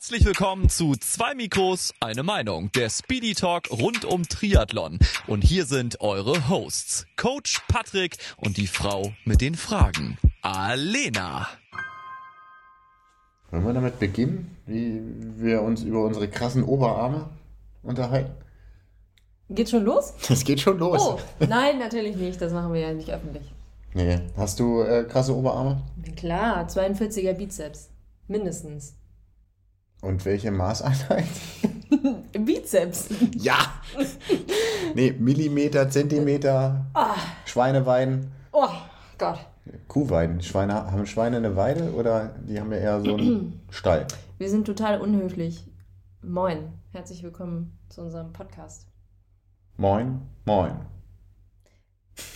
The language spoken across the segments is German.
Herzlich willkommen zu zwei Mikros, eine Meinung, der Speedy Talk rund um Triathlon. Und hier sind eure Hosts, Coach Patrick und die Frau mit den Fragen, Alena. Wollen wir damit beginnen, wie wir uns über unsere krassen Oberarme unterhalten? Geht schon los? Das geht schon los. Oh, nein, natürlich nicht. Das machen wir ja nicht öffentlich. Nee. Hast du äh, krasse Oberarme? Klar, 42er Bizeps. Mindestens. Und welche Maßeinheit? Bizeps. Ja! nee, Millimeter, Zentimeter, Ah, Schweineweiden, oh Gott. Kuhweiden. Schweine, haben Schweine eine Weide oder die haben ja eher so einen Stall? Wir sind total unhöflich. Moin. Herzlich willkommen zu unserem Podcast. Moin, moin.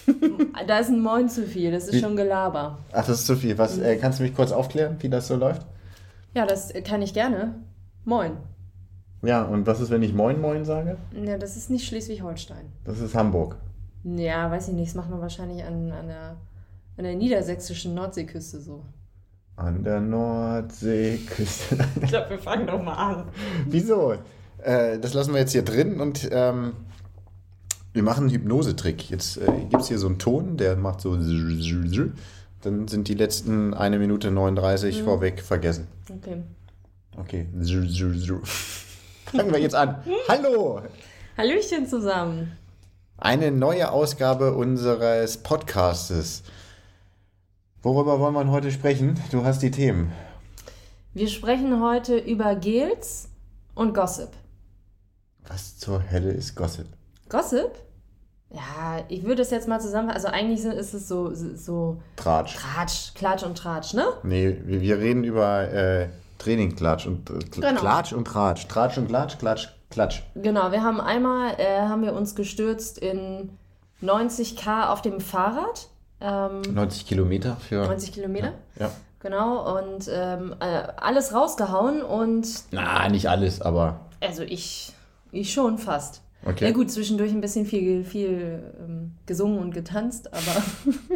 Da ist ein Moin zu viel. Das ist Wie- schon Gelaber. Ach, das ist zu viel. Was, äh, kannst du mich kurz aufklären, wie das so läuft? Ja, das kann ich gerne. Moin. Ja, und was ist, wenn ich Moin Moin sage? Ja, das ist nicht Schleswig-Holstein. Das ist Hamburg. Ja, weiß ich nicht. Das macht man wahrscheinlich an, an, der, an der niedersächsischen Nordseeküste so. An der Nordseeküste. Ich glaube, wir fangen doch mal an. Wieso? Äh, das lassen wir jetzt hier drin und ähm, wir machen einen Hypnosetrick. Jetzt äh, gibt es hier so einen Ton, der macht so. Dann sind die letzten eine Minute 39 vorweg vergessen. Okay. Okay. Fangen wir jetzt an. Hallo! Hallöchen zusammen. Eine neue Ausgabe unseres Podcastes. Worüber wollen wir heute sprechen? Du hast die Themen. Wir sprechen heute über Gels und Gossip. Was zur Hölle ist Gossip? Gossip? Ja, ich würde es jetzt mal zusammen. Also eigentlich ist es so, so Tratsch. Tratsch, Klatsch und Tratsch, ne? Nee, wir, wir reden über äh, Training-Klatsch und äh, Genau. Klatsch und Tratsch. Tratsch und Klatsch, Klatsch, Klatsch. Genau, wir haben einmal, äh, haben wir uns gestürzt in 90k auf dem Fahrrad. Ähm, 90 Kilometer für. 90 Kilometer. Ja. Genau, und ähm, äh, alles rausgehauen und Na, nicht alles, aber. also ich, ich schon fast. Okay. Ja gut, zwischendurch ein bisschen viel, viel ähm, gesungen und getanzt, aber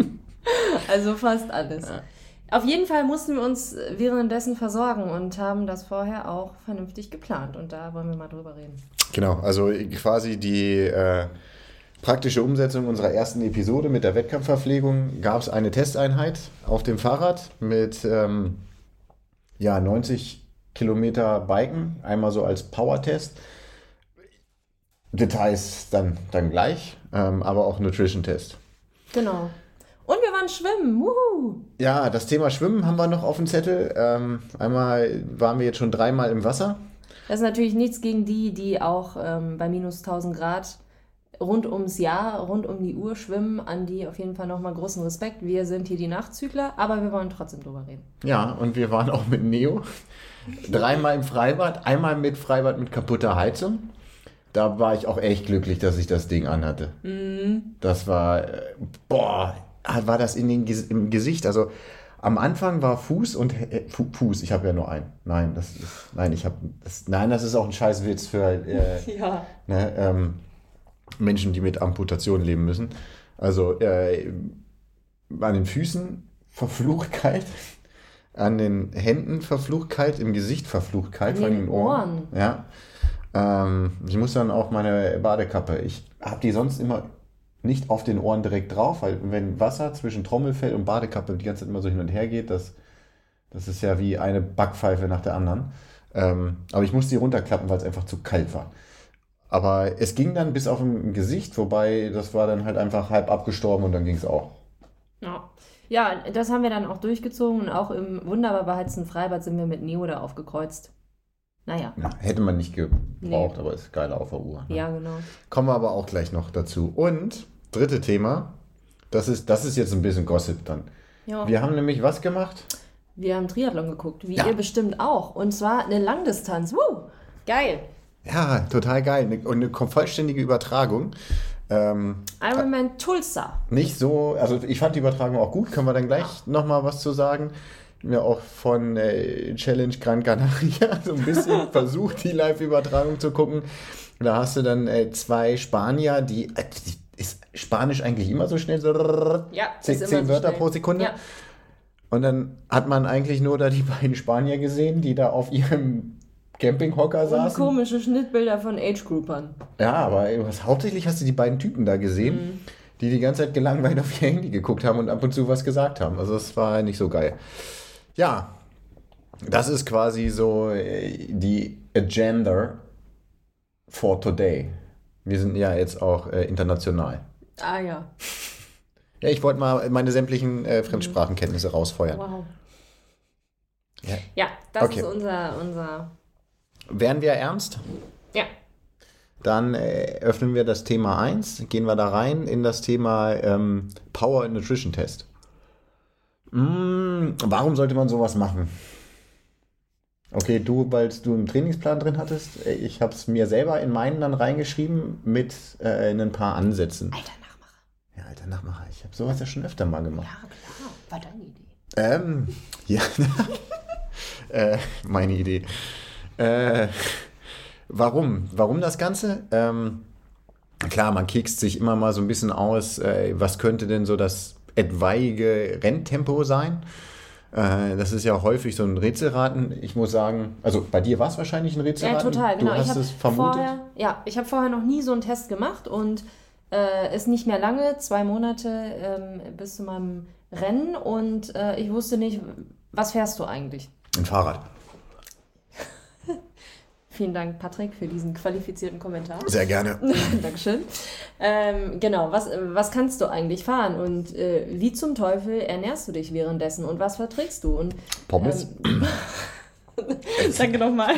also fast alles. Ja. Auf jeden Fall mussten wir uns währenddessen versorgen und haben das vorher auch vernünftig geplant. Und da wollen wir mal drüber reden. Genau, also quasi die äh, praktische Umsetzung unserer ersten Episode mit der Wettkampfverpflegung gab es eine Testeinheit auf dem Fahrrad mit ähm, ja, 90 Kilometer Biken, einmal so als Power-Test. Details dann, dann gleich, ähm, aber auch Nutrition-Test. Genau. Und wir waren schwimmen. Wuhu! Ja, das Thema Schwimmen haben wir noch auf dem Zettel. Ähm, einmal waren wir jetzt schon dreimal im Wasser. Das ist natürlich nichts gegen die, die auch ähm, bei minus 1000 Grad rund ums Jahr, rund um die Uhr schwimmen. An die auf jeden Fall nochmal großen Respekt. Wir sind hier die Nachtzügler, aber wir wollen trotzdem drüber reden. Ja, und wir waren auch mit Neo. Dreimal im Freibad, einmal mit Freibad mit kaputter Heizung. Da war ich auch echt glücklich, dass ich das Ding anhatte. Das war, äh, boah, war das in den, im Gesicht. Also am Anfang war Fuß und äh, Fu Fuß. Ich habe ja nur einen. Nein, das ist, nein, ich habe, das, nein, das ist auch ein Scheißwitz für äh, Ja. ne, ähm, Menschen, die mit Amputation leben müssen. Also äh, an den Füßen verflucht kalt, an den Händen verflucht kalt, im Gesicht verflucht kalt, An vor allem den in den Ohren. Ja. Ähm, ich muss dann auch meine Badekappe. Ich habe die sonst immer nicht auf den Ohren direkt drauf, weil wenn Wasser zwischen Trommelfell und Badekappe die ganze Zeit immer so hin und her geht, das, das ist ja wie eine Backpfeife nach der anderen. Ähm, aber ich musste die runterklappen, weil es einfach zu kalt war. Aber es ging dann bis auf dem Gesicht, wobei das war dann halt einfach halb abgestorben und dann ging es auch. Ja. ja, das haben wir dann auch durchgezogen und auch im wunderbar beheizten Freibad sind wir mit Neo da aufgekreuzt. Naja, Ja, hätte man nicht gebraucht, Nee. aber ist geil auf der Uhr. ne? ja, genau. Kommen wir aber auch gleich noch dazu. Und dritte Thema, das ist, das ist jetzt ein bisschen Gossip dann. Ja. Wir haben nämlich was gemacht? Wir haben Triathlon geguckt, wie Ja. ihr bestimmt auch. Und zwar eine Langdistanz. Woo! Geil. Ja, total geil. Und eine vollständige Übertragung. Ähm, Ironman Tulsa. nicht so, also ich fand die Übertragung auch gut, können wir dann gleich nochmal was zu sagen. Mir auch von äh, Challenge Gran Canaria so ein bisschen versucht, die Live-Übertragung zu gucken. Da hast du dann äh, zwei Spanier, die, äh, die ist Spanisch eigentlich immer so schnell, so Ja, zehn, zehn so Wörter schnell. pro Sekunde. Ja. Und dann hat man eigentlich nur da die beiden Spanier gesehen, die da auf ihrem Campinghocker Und saßen. komische Schnittbilder von Age-Groupern. Ja, aber hauptsächlich hast du die beiden Typen da gesehen, Mhm. die die ganze Zeit gelangweilt auf ihr Handy geguckt haben und ab und zu was gesagt haben. Also das war nicht so geil. Ja, das ist quasi so äh, die Agenda for today. Wir sind ja jetzt auch äh, international. Ah ja. Ja, ich wollte mal meine sämtlichen äh, Fremdsprachenkenntnisse rausfeuern. Wow. Ja. Ja, das Okay. ist unser, unser. Wären wir ernst? Ja. Dann äh, öffnen wir das Thema 1, gehen wir da rein in das Thema ähm, Power and Nutrition Test. Mm, warum sollte man sowas machen? Okay, du, weil du einen Trainingsplan drin hattest. Äh, Ich habe es mir selber in meinen dann reingeschrieben mit äh, in ein paar Ansätzen. Alter Nachmacher. Ja, alter Nachmacher, ich habe sowas ja schon öfter mal gemacht. Ja, klar. War deine Idee. Ähm, ja. äh, meine Idee. Äh, warum? Warum das Ganze? Ähm, klar, man kickst sich immer mal so ein bisschen aus, äh, was könnte denn so das etwaige Renntempo sein? Äh, das ist ja häufig so ein Rätselraten. Ich muss sagen, also bei dir war es wahrscheinlich ein Ja, Rätselraten. total, genau. Du hast ich habe es vermutet. vorher, ja, ich habe vorher noch nie so einen Test gemacht und äh, ist nicht mehr lange, zwei Monate ähm, bis zu meinem Rennen und äh, ich wusste nicht, was fährst du eigentlich? Ein Fahrrad. Vielen Dank, Patrick, für diesen qualifizierten Kommentar. Sehr gerne. Dankeschön. Ähm, genau, was, was kannst du eigentlich fahren und äh, wie zum Teufel ernährst du dich währenddessen und was verträgst du? Und, Pommes. Ähm, Danke nochmal.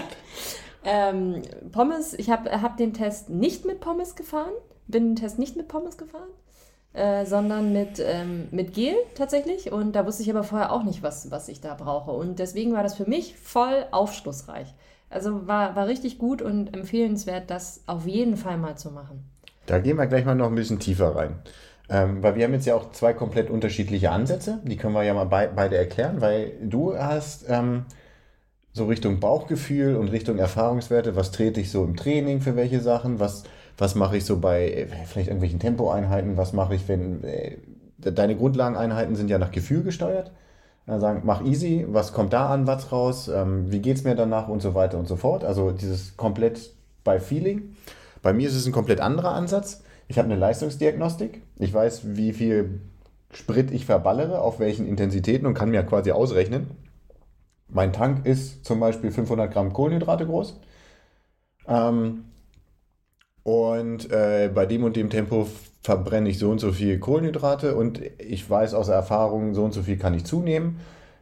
Ähm, Pommes, ich habe hab den Test nicht mit Pommes gefahren, bin den Test nicht mit Pommes gefahren, äh, sondern mit, ähm, mit Gel tatsächlich. Und da wusste ich aber vorher auch nicht, was, was ich da brauche. Und deswegen war das für mich voll aufschlussreich. Also war, war richtig gut und empfehlenswert, das auf jeden Fall mal zu machen. Da gehen wir gleich mal noch ein bisschen tiefer rein. Ähm, weil wir haben jetzt ja auch zwei komplett unterschiedliche Ansätze. Die können wir ja mal bei, beide erklären, weil du hast ähm, so Richtung Bauchgefühl und Richtung Erfahrungswerte. Was trete ich so im Training für welche Sachen? Was, was mache ich so bei äh, vielleicht irgendwelchen Tempoeinheiten? Was mache ich, wenn äh, deine Grundlageneinheiten sind ja nach Gefühl gesteuert? Sagen, mach easy, was kommt da an, was raus, ähm, wie geht es mir danach und so weiter und so fort. Also dieses komplett bei Feeling. Bei mir ist es ein komplett anderer Ansatz. Ich habe eine Leistungsdiagnostik. Ich weiß, wie viel Sprit ich verballere, auf welchen Intensitäten und kann mir quasi ausrechnen. Mein Tank ist zum Beispiel 500 Gramm Kohlenhydrate groß. Ähm, und äh, bei dem und dem Tempo verbrenne ich so und so viel Kohlenhydrate und ich weiß aus Erfahrung, so und so viel kann ich zunehmen.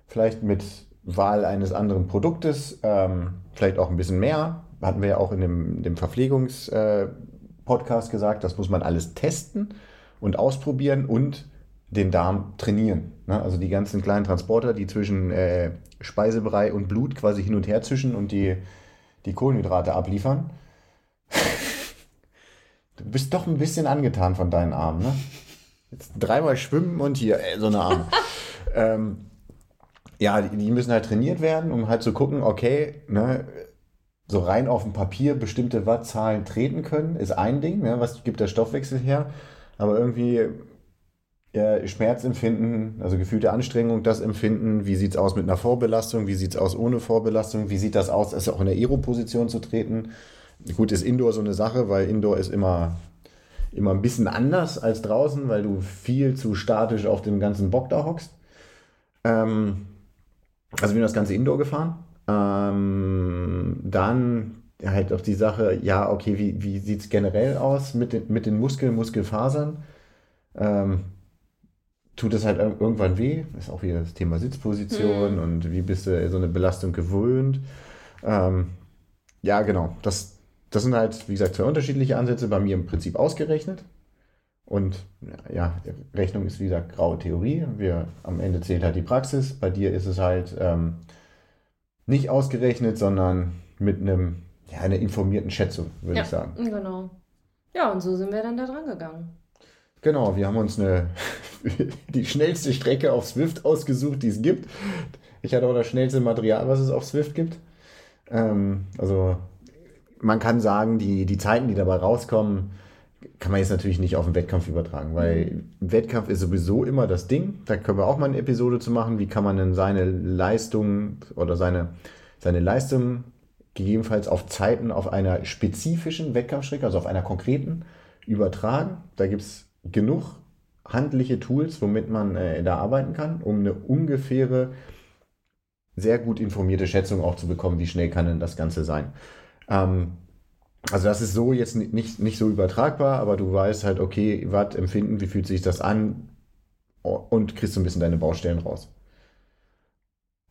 Vielleicht mit Wahl eines anderen Produktes, ähm, vielleicht auch ein bisschen mehr. Hatten wir ja auch in dem, dem Verpflegungs-Podcast gesagt, das muss man alles testen und ausprobieren und den Darm trainieren. Ne? Also die ganzen kleinen Transporter, die zwischen äh, Speisebrei und Blut quasi hin und her zischen und die, die Kohlenhydrate abliefern. Du bist doch ein bisschen angetan von deinen Armen, ne? Jetzt dreimal schwimmen und hier, ey, so eine Arme. ähm, ja, die, die müssen halt trainiert werden, um halt zu gucken, okay, ne, so rein auf dem Papier bestimmte Wattzahlen treten können, ist ein Ding, ne, was gibt der Stoffwechsel her, aber irgendwie ja, Schmerzempfinden, also gefühlte Anstrengung, das Empfinden, wie sieht es aus mit einer Vorbelastung, wie sieht es aus ohne Vorbelastung, wie sieht das aus, also auch in der Aero-Position zu treten. Gut, ist Indoor so eine Sache, weil Indoor ist immer, immer ein bisschen anders als draußen, weil du viel zu statisch auf dem ganzen Bock da hockst. Ähm, also wir haben das ganze Indoor gefahren. Ähm, dann halt auch die Sache, ja, okay, wie, wie sieht es generell aus mit den, mit den Muskeln, Muskelfasern? Ähm, tut es halt ir- irgendwann weh? Ist auch wieder das Thema Sitzposition Mhm. und wie bist du so eine Belastung gewöhnt? Ähm, ja, genau. Das, das sind halt, wie gesagt, zwei unterschiedliche Ansätze, bei mir im Prinzip ausgerechnet. Und ja, Rechnung ist wie gesagt graue Theorie. Wir, am Ende zählt halt die Praxis. Bei dir ist es halt ähm, nicht ausgerechnet, sondern mit einem, ja, einer informierten Schätzung, würde Ja. ich sagen. Genau. Ja, und so sind wir dann da dran gegangen. Genau, wir haben uns eine, die schnellste Strecke auf Swift ausgesucht, die es gibt. Ich hatte auch das schnellste Material, was es auf Swift gibt. Ähm, also man kann sagen, die, die Zeiten, die dabei rauskommen, kann man jetzt natürlich nicht auf den Wettkampf übertragen, weil Wettkampf ist sowieso immer das Ding. Da können wir auch mal eine Episode zu machen. Wie kann man denn seine Leistung oder seine, seine Leistung gegebenenfalls auf Zeiten auf einer spezifischen Wettkampfstrecke, also auf einer konkreten, übertragen. Da gibt es genug handliche Tools, womit man äh, da arbeiten kann, um eine ungefähre, sehr gut informierte Schätzung auch zu bekommen, wie schnell kann denn das Ganze sein. Ähm, also das ist so jetzt nicht, nicht so übertragbar, aber du weißt halt, okay, was empfinden, wie fühlt sich das an und kriegst so ein bisschen deine Baustellen raus.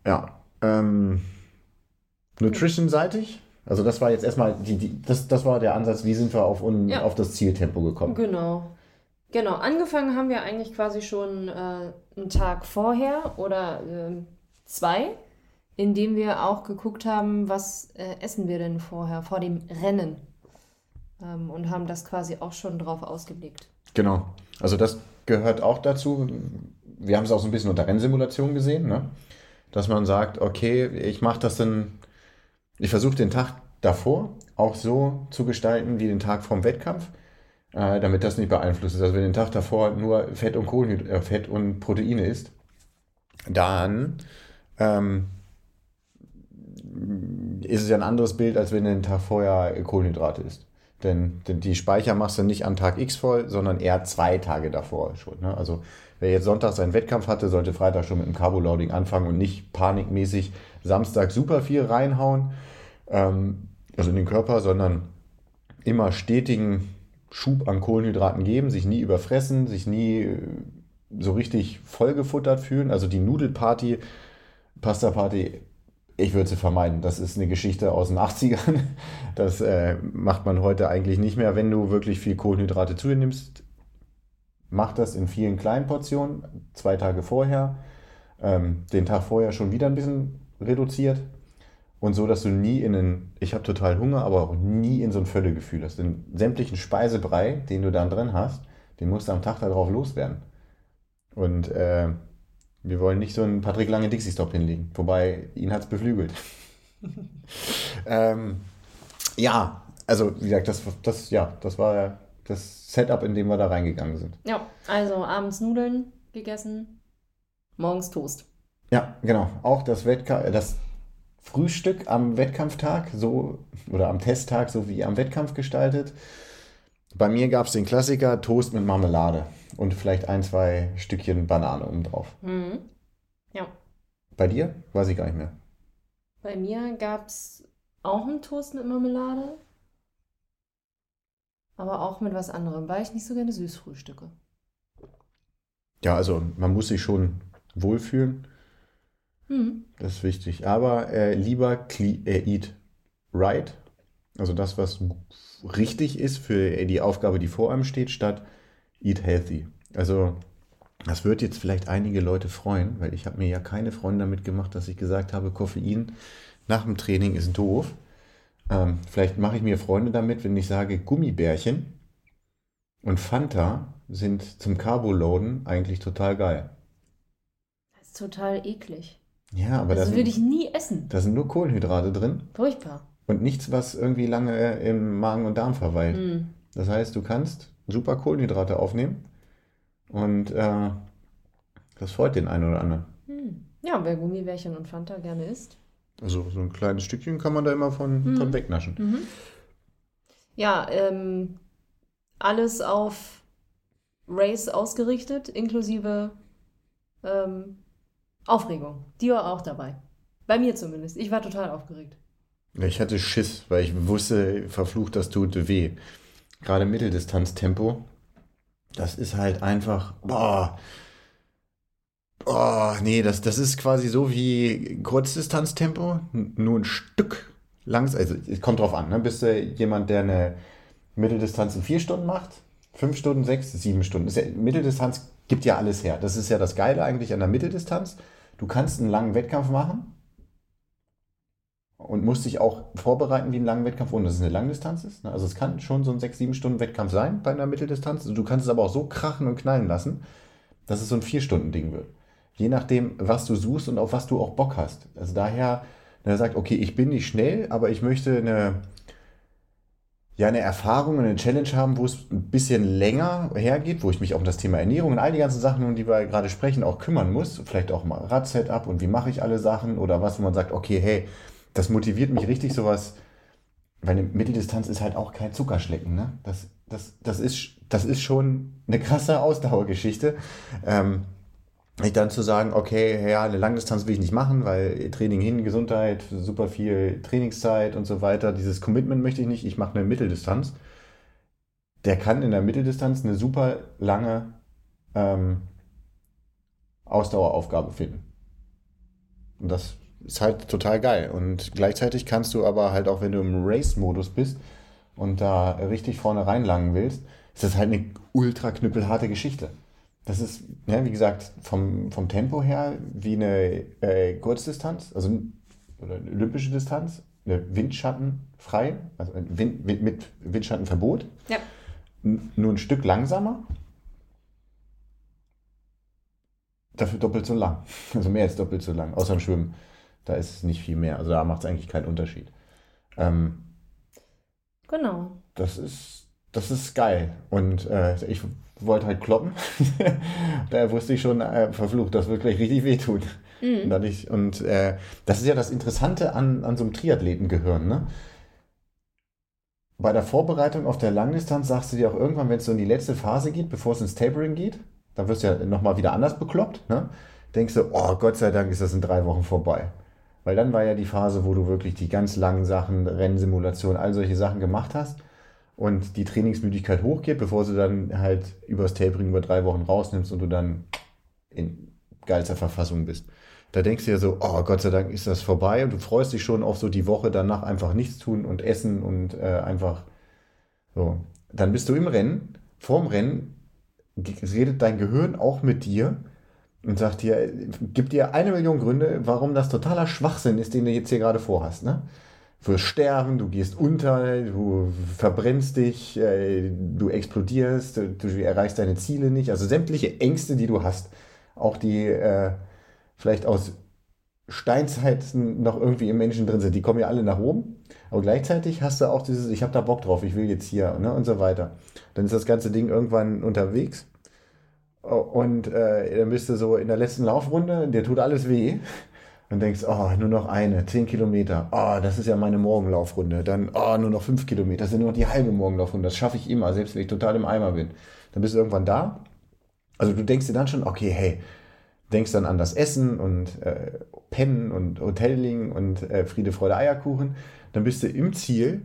Ja. Ähm, Nutrition-seitig, also das war jetzt erstmal, die, die, das, das war der Ansatz, wie sind wir auf, un, ja. auf das Zieltempo gekommen. Genau. Genau, angefangen haben wir eigentlich quasi schon äh, einen Tag vorher oder äh, zwei, indem wir auch geguckt haben, was äh, essen wir denn vorher, vor dem Rennen. Ähm, und haben das quasi auch schon drauf ausgeblickt. Genau, also das gehört auch dazu. Wir haben es auch so ein bisschen unter Rennsimulation gesehen, ne? dass man sagt, okay, ich mache das dann, ich versuche den Tag davor auch so zu gestalten wie den Tag vorm Wettkampf äh, damit das nicht beeinflusst ist. Also wenn den Tag davor nur Fett und Kohlenhyd äh, Fett und Proteine isst, dann ähm, ist es ja ein anderes Bild, als wenn du den Tag vorher Kohlenhydrate isst. Denn, denn die Speicher machst du nicht an Tag X voll, sondern eher zwei Tage davor schon. Ne? Also wer jetzt Sonntag seinen Wettkampf hatte, sollte Freitag schon mit dem Carboloading anfangen und nicht panikmäßig Samstag super viel reinhauen, ähm, also in den Körper, sondern immer stetigen Schub an Kohlenhydraten geben, sich nie überfressen, sich nie äh, so richtig vollgefuttert fühlen. Also die Nudelparty, Pasta-Party, ich würde sie vermeiden. Das ist eine Geschichte aus den 80ern. Das äh, macht man heute eigentlich nicht mehr. Wenn du wirklich viel Kohlenhydrate zu dir nimmst, mach das in vielen kleinen Portionen, zwei Tage vorher, ähm, den Tag vorher schon wieder ein bisschen reduziert und so, dass du nie in einen, ich habe total Hunger, aber auch nie in so ein Völlegefühl hast. Den sämtlichen Speisebrei, den du dann drin hast, den musst du am Tag darauf loswerden. Und äh, wir wollen nicht so einen Patrick Lange Dixie-Stop hinlegen. Wobei, ihn hat es beflügelt. ähm, ja, also wie gesagt, das, das, ja, das war das Setup, in dem wir da reingegangen sind. Ja, also abends Nudeln gegessen, morgens Toast. Ja, genau. Auch das, Wettka das Frühstück am Wettkampftag, so oder am Testtag, so wie am Wettkampf gestaltet. Bei mir gab es den Klassiker Toast mit Marmelade und vielleicht ein, zwei Stückchen Banane oben drauf. Mhm. Ja. Bei dir? Weiß ich gar nicht mehr. Bei mir gab es auch einen Toast mit Marmelade, aber auch mit was anderem, weil ich nicht so gerne süß frühstücke. Ja, also man muss sich schon wohlfühlen. Mhm. Das ist wichtig. Aber äh, lieber äh, eat right, also das, was richtig ist für die Aufgabe, die vor einem steht, statt eat healthy. Also das wird jetzt vielleicht einige Leute freuen, weil ich habe mir ja keine Freunde damit gemacht, dass ich gesagt habe, Koffein nach dem Training ist doof. Ähm, vielleicht mache ich mir Freunde damit, wenn ich sage, Gummibärchen und Fanta sind zum Carboloaden eigentlich total geil. Das ist total eklig. Ja, aber das würde ich nie essen. Da sind nur Kohlenhydrate drin. Furchtbar. Und nichts, was irgendwie lange im Magen und Darm verweilt. Mm. Das heißt, du kannst super Kohlenhydrate aufnehmen und äh, das freut den einen oder anderen. Mm. Ja, wer Gummibärchen und Fanta gerne isst. Also so ein kleines Stückchen kann man da immer von, mm. von wegnaschen. Mhm. Ja, ähm, alles auf Race ausgerichtet, inklusive ähm, Aufregung. Die war auch dabei. Bei mir zumindest. Ich war total aufgeregt. Ich hatte Schiss, weil ich wusste, verflucht, das tut weh. Gerade Mitteldistanztempo, das ist halt einfach, boah, boah, nee, das, das ist quasi so wie Kurzdistanztempo, nur ein Stück langsam. Also, es kommt drauf an, ne? Bist du jemand, der eine Mitteldistanz in vier Stunden macht? Fünf Stunden, sechs, sieben Stunden. Ja, Mitteldistanz gibt ja alles her. Das ist ja das Geile eigentlich an der Mitteldistanz. Du kannst einen langen Wettkampf machen und musst dich auch vorbereiten wie einen langen Wettkampf, ohne dass es eine Langdistanz ist. Ne? Also es kann schon so ein 6-7 Stunden Wettkampf sein bei einer Mitteldistanz. Du kannst es aber auch so krachen und knallen lassen, dass es so ein 4-Stunden-Ding wird. Je nachdem, was du suchst und auf was du auch Bock hast. Also daher, wenn er sagt, okay, ich bin nicht schnell, aber ich möchte eine ja eine Erfahrung, eine Challenge haben, wo es ein bisschen länger hergeht, wo ich mich auch um das Thema Ernährung und all die ganzen Sachen, um die wir gerade sprechen, auch kümmern muss. Vielleicht auch mal Rad-Setup und wie mache ich alle Sachen oder was, wo man sagt, okay, hey, das motiviert mich richtig, sowas, weil eine Mitteldistanz ist halt auch kein Zuckerschlecken, ne? Das, das, das, ist, das ist schon eine krasse Ausdauergeschichte. Ähm, dann zu sagen, okay, ja, eine Langdistanz will ich nicht machen, weil Training hin, Gesundheit, super viel Trainingszeit und so weiter, dieses Commitment möchte ich nicht, ich mache eine Mitteldistanz. Der kann in der Mitteldistanz eine super lange ähm, Ausdaueraufgabe finden. Und das ist halt total geil. Und gleichzeitig kannst du aber halt auch, wenn du im Race-Modus bist und da richtig vorne reinlangen willst, ist das halt eine ultra knüppelharte Geschichte. Das ist, ja, wie gesagt, vom, vom Tempo her wie eine äh, Kurzdistanz, also eine olympische Distanz, eine Windschattenfrei, also Wind, mit Windschattenverbot. Ja. Nur ein Stück langsamer. Dafür doppelt so lang. Also mehr als doppelt so lang, außer im Schwimmen. Da ist es nicht viel mehr. Also da macht es eigentlich keinen Unterschied. Ähm, genau. Das ist, das ist geil. Und äh, ich wollte halt kloppen. da wusste ich schon, äh, verflucht, das wird gleich richtig wehtun. Mhm. Und, ich, und äh, das ist ja das Interessante an, an so einem Triathletengehirn. Ne? Bei der Vorbereitung auf der Langdistanz sagst du dir auch irgendwann, wenn es so in die letzte Phase geht, bevor es ins Tapering geht, dann wirst du ja nochmal wieder anders bekloppt. Ne? Denkst du, oh Gott sei Dank ist das in drei Wochen vorbei. Weil dann war ja die Phase, wo du wirklich die ganz langen Sachen, Rennsimulation, all solche Sachen gemacht hast und die Trainingsmüdigkeit hochgeht, bevor du dann halt übers Tapering über drei Wochen rausnimmst und du dann in geilster Verfassung bist. Da denkst du ja so, oh Gott sei Dank ist das vorbei und du freust dich schon auf so die Woche danach einfach nichts tun und essen und äh, einfach so. Dann bist du im Rennen, vorm Rennen redet dein Gehirn auch mit dir und sagt dir, gibt dir eine Million Gründe, warum das totaler Schwachsinn ist, den du jetzt hier gerade vorhast. Ne? Du wirst sterben, du gehst unter, du verbrennst dich, äh, du explodierst, du erreichst deine Ziele nicht. Also sämtliche Ängste, die du hast, auch die äh, vielleicht aus Steinzeiten noch irgendwie im Menschen drin sind, die kommen ja alle nach oben. Aber gleichzeitig hast du auch dieses, ich habe da Bock drauf, ich will jetzt hier ne, und so weiter. Dann ist das ganze Ding irgendwann unterwegs. Und äh, dann bist du so in der letzten Laufrunde, dir tut alles weh. Und denkst, oh, nur noch eine, zehn Kilometer. Oh, das ist ja meine Morgenlaufrunde. Dann, oh, nur noch fünf Kilometer. Das sind nur noch die halbe Morgenlaufrunde. Das schaffe ich immer, selbst wenn ich total im Eimer bin. Dann bist du irgendwann da. Also du denkst dir dann schon, okay, hey, denkst dann an das Essen und äh, Pennen und Hotelling und äh, Friede, Freude, Eierkuchen. Dann bist du im Ziel.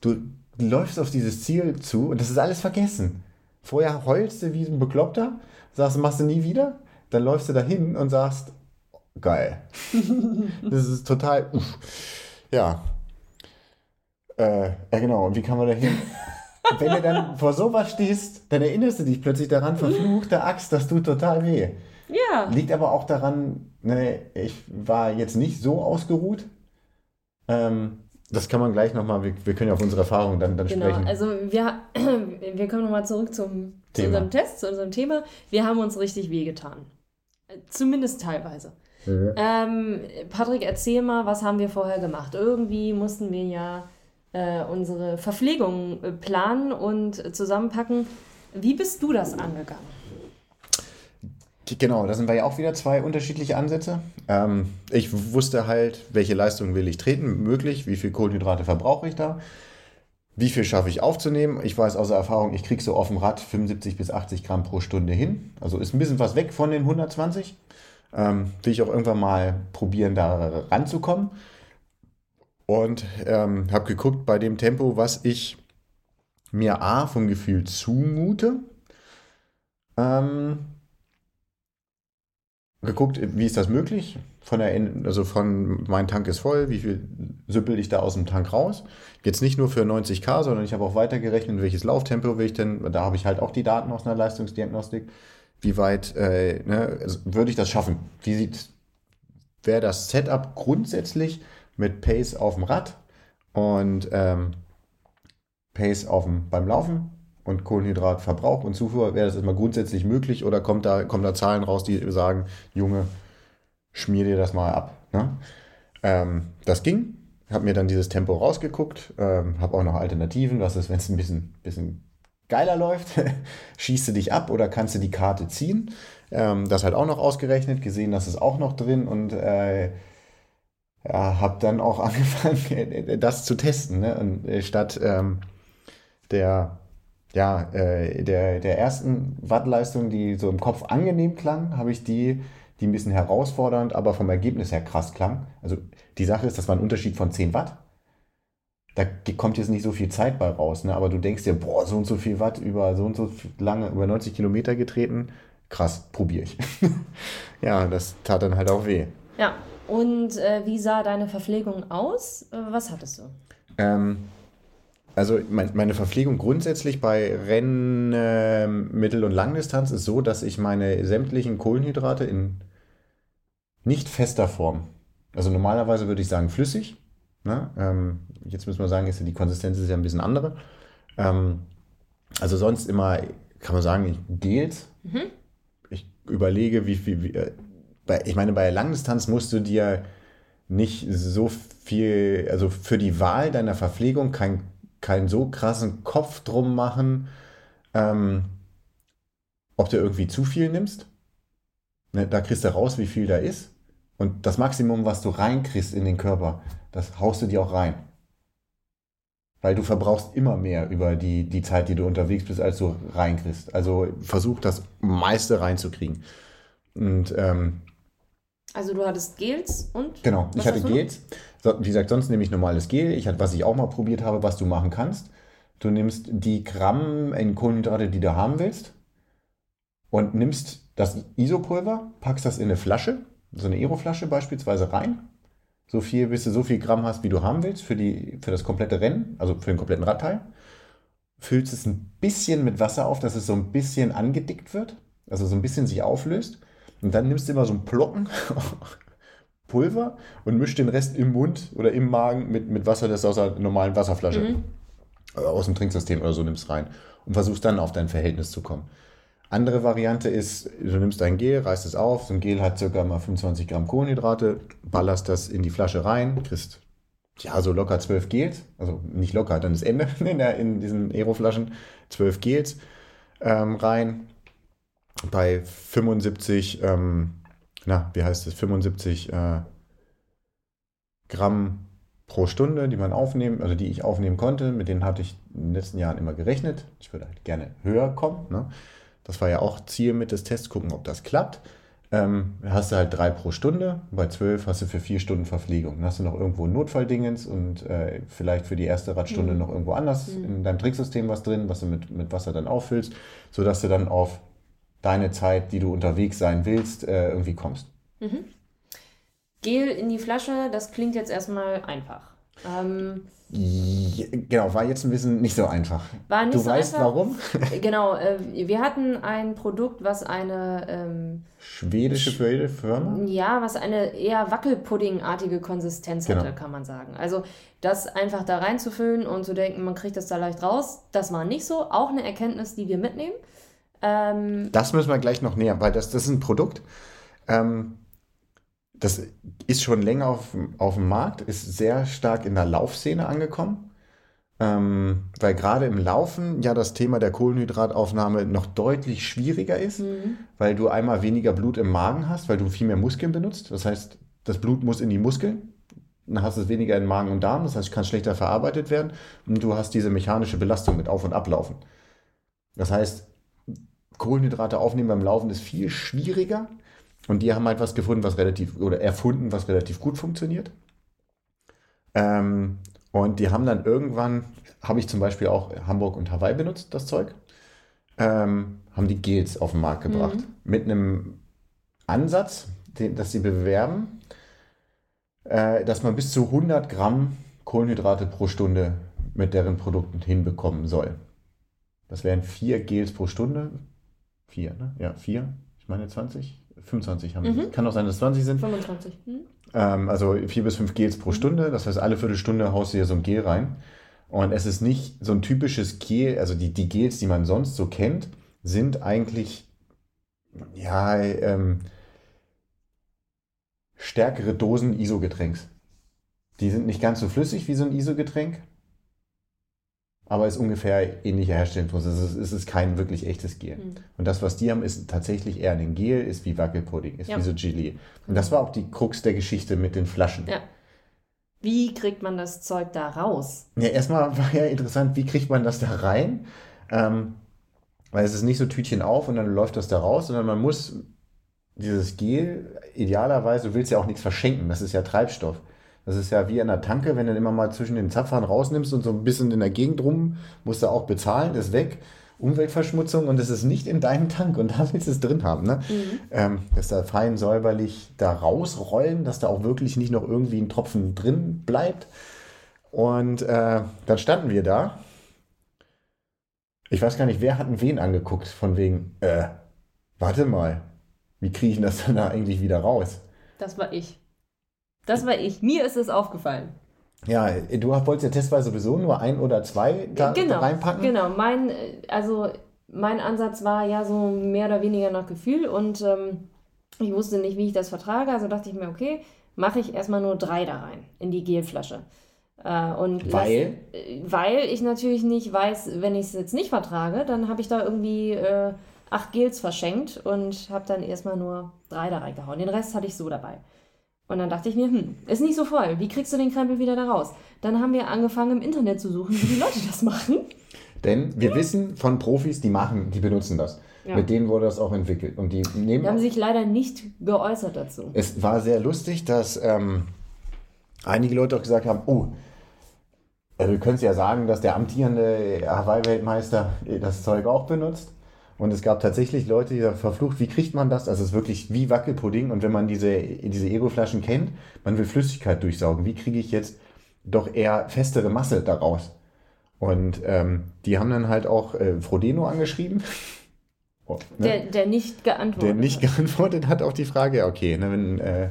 Du läufst auf dieses Ziel zu und das ist alles vergessen. Vorher heulst du wie ein Bekloppter, sagst, machst du nie wieder. Dann läufst du dahin und sagst, geil. das ist total, uff. ja. Äh, ja, genau. Und wie kann man da hin? Wenn du dann vor sowas stehst, dann erinnerst du dich plötzlich daran, verfluchte Axt, das tut total weh. Ja. Liegt aber auch daran, ne, ich war jetzt nicht so ausgeruht. Ähm, das kann man gleich nochmal, wir, wir können ja auf unsere Erfahrungen dann, dann genau, sprechen. Also wir, wir kommen nochmal zurück zum, zu unserem Test, zu unserem Thema. Wir haben uns richtig wehgetan. Zumindest teilweise. Mhm. Ähm, Patrick, erzähl mal, was haben wir vorher gemacht? Irgendwie mussten wir ja äh, unsere Verpflegung äh, planen und zusammenpacken. Wie bist du das angegangen? Genau, da sind wir ja auch wieder zwei unterschiedliche Ansätze. Ähm, ich wusste halt, welche Leistung will ich treten, möglich, wie viel Kohlenhydrate verbrauche ich da, wie viel schaffe ich aufzunehmen. Ich weiß aus Erfahrung, ich kriege so auf dem Rad 75 bis 80 Gramm pro Stunde hin. Also ist ein bisschen was weg von den 120. Ähm, will ich auch irgendwann mal probieren, da ranzukommen. Und ähm, habe geguckt bei dem Tempo, was ich mir A vom Gefühl zumute. Ähm, geguckt, wie ist das möglich? Von der, also von mein Tank ist voll, wie viel süppel ich da aus dem Tank raus? Jetzt nicht nur für 90k, sondern ich habe auch weitergerechnet, welches Lauftempo will ich denn, da habe ich halt auch die Daten aus einer Leistungsdiagnostik. Wie weit äh, ne, also würde ich das schaffen? Wie sieht, wäre das Setup grundsätzlich mit Pace auf dem Rad und ähm, Pace auf dem, beim Laufen und Kohlenhydratverbrauch und Zufuhr, wäre das erstmal grundsätzlich möglich oder kommt da, kommen da Zahlen raus, die sagen, Junge, schmier dir das mal ab. Ne? Ähm, das ging, habe mir dann dieses Tempo rausgeguckt, ähm, habe auch noch Alternativen, was ist, wenn es ein bisschen, bisschen geiler läuft, schießt du dich ab oder kannst du die Karte ziehen. Ähm, das halt auch noch ausgerechnet, gesehen, das ist auch noch drin und äh, ja, habe dann auch angefangen, das zu testen. Ne? Und äh, statt ähm, der, ja, äh, der, der ersten Wattleistung, die so im Kopf angenehm klang, habe ich die, die ein bisschen herausfordernd, aber vom Ergebnis her krass klang. Also die Sache ist, das war ein Unterschied von 10 Watt. Da kommt jetzt nicht so viel Zeit bei raus, ne? aber du denkst dir, boah, so und so viel Watt über so und so lange, über 90 Kilometer getreten. Krass, probiere ich. ja, das tat dann halt auch weh. Ja, und äh, wie sah deine Verpflegung aus? Äh, was hattest du? Ähm, also mein, meine Verpflegung grundsätzlich bei Rennen, äh, Mittel- und Langdistanz ist so, dass ich meine sämtlichen Kohlenhydrate in nicht fester Form, also normalerweise würde ich sagen flüssig, ne? ähm, jetzt müssen wir sagen, ist ja die Konsistenz ist ja ein bisschen andere. Ähm, also sonst immer, kann man sagen, Gels. Mhm. Ich überlege, wie viel, wie, äh, bei, ich meine, bei Langdistanz musst du dir nicht so viel, also für die Wahl deiner Verpflegung keinen kein so krassen Kopf drum machen, ähm, ob du irgendwie zu viel nimmst. Ne, da kriegst du raus, wie viel da ist. Und das Maximum, was du reinkriegst in den Körper, das haust du dir auch rein. Weil du verbrauchst immer mehr über die, die Zeit, die du unterwegs bist, als du reinkriegst. Also versuch das meiste reinzukriegen. Und ähm, also du hattest Gels und? Genau, ich hatte Gels. Wie gesagt, sonst nehme ich normales Gel. Ich hatte, was ich auch mal probiert habe, was du machen kannst. Du nimmst die Gramm in Kohlenhydrate, die du haben willst, und nimmst das Isopulver, packst das in eine Flasche, so eine Aeroflasche beispielsweise rein. So viel, bis du so viel Gramm hast, wie du haben willst für, die, für das komplette Rennen, also für den kompletten Radteil. Füllst es ein bisschen mit Wasser auf, dass es so ein bisschen angedickt wird, also so ein bisschen sich auflöst. Und dann nimmst du immer so einen Plocken Pulver und mischst den Rest im Mund oder im Magen mit, mit Wasser, das aus einer normalen Wasserflasche, mhm. aus dem Trinksystem oder so nimmst rein und versuchst dann auf dein Verhältnis zu kommen. Andere Variante ist, du nimmst ein Gel, reißt es auf, so ein Gel hat ca. mal 25 Gramm Kohlenhydrate, ballerst das in die Flasche rein, kriegst ja so locker 12 Gels, also nicht locker, dann das Ende in, der, in diesen Aeroflaschen, 12 Gels ähm, rein, bei 75, ähm, na, wie heißt es, 75 äh, Gramm pro Stunde, die man aufnehmen, also die ich aufnehmen konnte, mit denen hatte ich in den letzten Jahren immer gerechnet. Ich würde halt gerne höher kommen. Ne? Das war ja auch Ziel mit des Tests, gucken, ob das klappt. Ähm, hast du halt drei pro Stunde, bei zwölf hast du für vier Stunden Verpflegung. Dann hast du noch irgendwo ein Notfalldingens und äh, vielleicht für die erste Radstunde mhm. noch irgendwo anders mhm. in deinem Tricksystem was drin, was du mit, mit Wasser dann auffüllst, sodass du dann auf deine Zeit, die du unterwegs sein willst, äh, irgendwie kommst. Mhm. Gel in die Flasche, das klingt jetzt erstmal einfach. Ähm, ja, genau, war jetzt ein bisschen nicht so einfach. War nicht du so weißt einfach. warum? genau, äh, wir hatten ein Produkt, was eine ähm, schwedische Firma? Ja, was eine eher Wackelpuddingartige Konsistenz genau. hatte, kann man sagen. Also das einfach da reinzufüllen und zu denken, man kriegt das da leicht raus, das war nicht so. Auch eine Erkenntnis, die wir mitnehmen. Ähm, das müssen wir gleich noch näher, weil das, das ist ein Produkt. Ähm, das ist schon länger auf, auf dem Markt, ist sehr stark in der Laufszene angekommen. Ähm, weil gerade im Laufen ja das Thema der Kohlenhydrataufnahme noch deutlich schwieriger ist, mhm. weil du einmal weniger Blut im Magen hast, weil du viel mehr Muskeln benutzt. Das heißt, das Blut muss in die Muskeln. Dann hast du es weniger in Magen und Darm, das heißt, es kann schlechter verarbeitet werden. Und du hast diese mechanische Belastung mit Auf- und Ablaufen. Das heißt, Kohlenhydrate aufnehmen beim Laufen ist viel schwieriger. Und die haben halt was gefunden, was relativ, oder erfunden, was relativ gut funktioniert. Ähm, und die haben dann irgendwann, habe ich zum Beispiel auch Hamburg und Hawaii benutzt, das Zeug, ähm, haben die Gels auf den Markt gebracht. Mhm. Mit einem Ansatz, den, dass sie bewerben, äh, dass man bis zu 100 Gramm Kohlenhydrate pro Stunde mit deren Produkten hinbekommen soll. Das wären vier Gels pro Stunde, Vier, ne? Ja, vier. Ich meine 20. 25 haben mhm. Kann auch sein, dass es 20 sind. 25. Mhm. Ähm, also vier bis fünf Gels pro mhm. Stunde. Das heißt, alle Viertelstunde haust du hier so ein Gel rein. Und es ist nicht so ein typisches Gel, also die, die Gels, die man sonst so kennt, sind eigentlich ja ähm, stärkere Dosen ISO-Getränks. Die sind nicht ganz so flüssig wie so ein ISO-Getränk, aber ist ungefähr ähnlicher Herstellungsprozess. Es ist, es ist kein wirklich echtes Gel. Mhm. Und das, was die haben, ist tatsächlich eher ein Gel, ist wie Wackelpudding, ist ja. wie so Gelee. Und das war auch die Krux der Geschichte mit den Flaschen. Ja. Wie kriegt man das Zeug da raus? Ja, erstmal war ja interessant, wie kriegt man das da rein? Ähm, weil es ist nicht so Tütchen auf und dann läuft das da raus, sondern man muss dieses Gel, idealerweise, du willst ja auch nichts verschenken, das ist ja Treibstoff. Das ist ja wie an der Tanke, wenn du immer mal zwischen den Zapfhahn rausnimmst und so ein bisschen in der Gegend rum, musst du auch bezahlen, ist weg. Umweltverschmutzung und es ist nicht in deinem Tank und da willst du es drin haben. Ne? Mhm. Ähm, dass da fein säuberlich da rausrollen, dass da auch wirklich nicht noch irgendwie ein Tropfen drin bleibt. Und äh, dann standen wir da. Ich weiß gar nicht, wer hat wen angeguckt, von wegen, äh, warte mal, wie kriege ich das dann da eigentlich wieder raus? Das war ich. Das war ich. Mir ist es aufgefallen. Ja, du wolltest ja testweise sowieso nur ein oder zwei da, genau, reinpacken. Genau, mein, also mein Ansatz war ja so mehr oder weniger nach Gefühl und ähm, ich wusste nicht, wie ich das vertrage. Also dachte ich mir, okay, mache ich erstmal nur drei da rein in die Gelflasche. Äh, und weil? Lass, äh, weil ich natürlich nicht weiß, wenn ich es jetzt nicht vertrage, dann habe ich da irgendwie äh, acht Gels verschenkt und habe dann erstmal nur drei da reingehauen. Den Rest hatte ich so dabei. Und dann dachte ich mir, hm, ist nicht so voll. Wie kriegst du den Krempel wieder da raus? Dann haben wir angefangen im Internet zu suchen, wie die Leute das machen. Denn wir wissen von Profis, die machen, die benutzen das. Ja. Mit denen wurde das auch entwickelt. Und die nehmen. Die haben sich leider nicht geäußert dazu. Es war sehr lustig, dass ähm, einige Leute auch gesagt haben, oh, also wir können es ja sagen, dass der amtierende Hawaii-Weltmeister das Zeug auch benutzt. Und es gab tatsächlich Leute, die sagen, verflucht, wie kriegt man das? Also es ist wirklich wie Wackelpudding. Und wenn man diese, diese Ego-Flaschen kennt, man will Flüssigkeit durchsaugen. Wie kriege ich jetzt doch eher festere Masse daraus? Und ähm, die haben dann halt auch äh, Frodeno angeschrieben. Oh, ne? der, der nicht geantwortet Der nicht hat. geantwortet hat auf die Frage, okay, ne, wenn äh,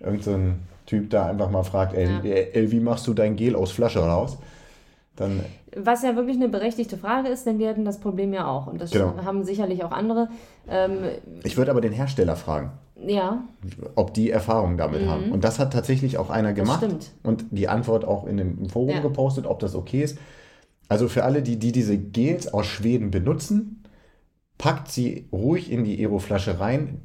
irgend so Typ da einfach mal fragt, ey, ja. ey, wie machst du dein Gel aus Flasche raus? Dann Was ja wirklich eine berechtigte Frage ist, denn wir hatten das Problem ja auch. Und das genau. haben sicherlich auch andere. Ähm, ich würde aber den Hersteller fragen. Ja. Ob die Erfahrung damit mhm. haben. Und das hat tatsächlich auch einer gemacht. Das stimmt. Und die Antwort auch in dem Forum ja. gepostet, ob das okay ist. Also für alle, die, die diese Gels aus Schweden benutzen, packt sie ruhig in die Aeroflasche rein,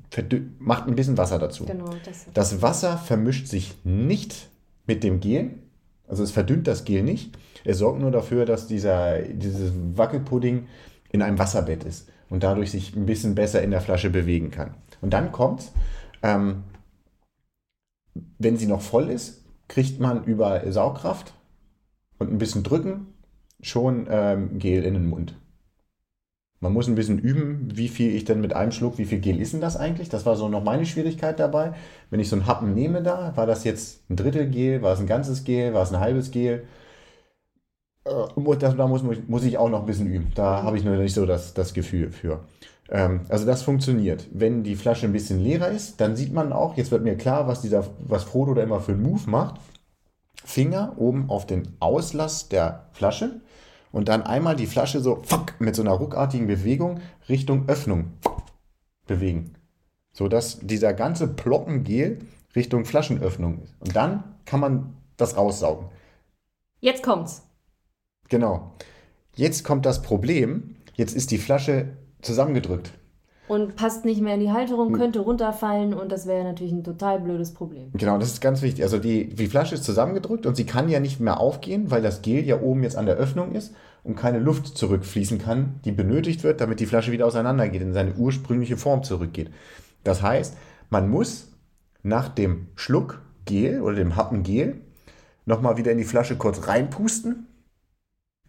macht ein bisschen Wasser dazu. Genau, das, das Wasser vermischt sich nicht mit dem Gel, also es verdünnt das Gel nicht. Es sorgt nur dafür, dass dieser, dieses Wackelpudding in einem Wasserbett ist und dadurch sich ein bisschen besser in der Flasche bewegen kann. Und dann kommt, ähm, wenn sie noch voll ist, kriegt man über Saugkraft und ein bisschen drücken schon ähm, Gel in den Mund. Man muss ein bisschen üben, wie viel ich denn mit einem Schluck, wie viel Gel ist denn das eigentlich? Das war so noch meine Schwierigkeit dabei. Wenn ich so einen Happen nehme da, war das jetzt ein Drittel Gel, war es ein ganzes Gel, war es ein halbes Gel? Äh, das, da muss, muss ich auch noch ein bisschen üben. Da habe ich noch nicht so das, das Gefühl für. Ähm, also das funktioniert. Wenn die Flasche ein bisschen leerer ist, dann sieht man auch, jetzt wird mir klar, was, dieser, was Frodo da immer für einen Move macht. Finger oben auf den Auslass der Flasche und dann einmal die Flasche so mit so einer ruckartigen Bewegung Richtung Öffnung bewegen. So dass dieser ganze Plockengel Richtung Flaschenöffnung ist. Und dann kann man das raussaugen. Jetzt kommt's. Genau. Jetzt kommt das Problem. Jetzt ist die Flasche zusammengedrückt und passt nicht mehr in die Halterung, hm. könnte runterfallen und das wäre natürlich ein total blödes Problem. Genau, das ist ganz wichtig. Also die, die Flasche ist zusammengedrückt und sie kann ja nicht mehr aufgehen, weil das Gel ja oben jetzt an der Öffnung ist und keine Luft zurückfließen kann, die benötigt wird, damit die Flasche wieder auseinandergeht, in seine ursprüngliche Form zurückgeht. Das heißt, man muss nach dem Schluck Gel oder dem Happen Gel nochmal wieder in die Flasche kurz reinpusten,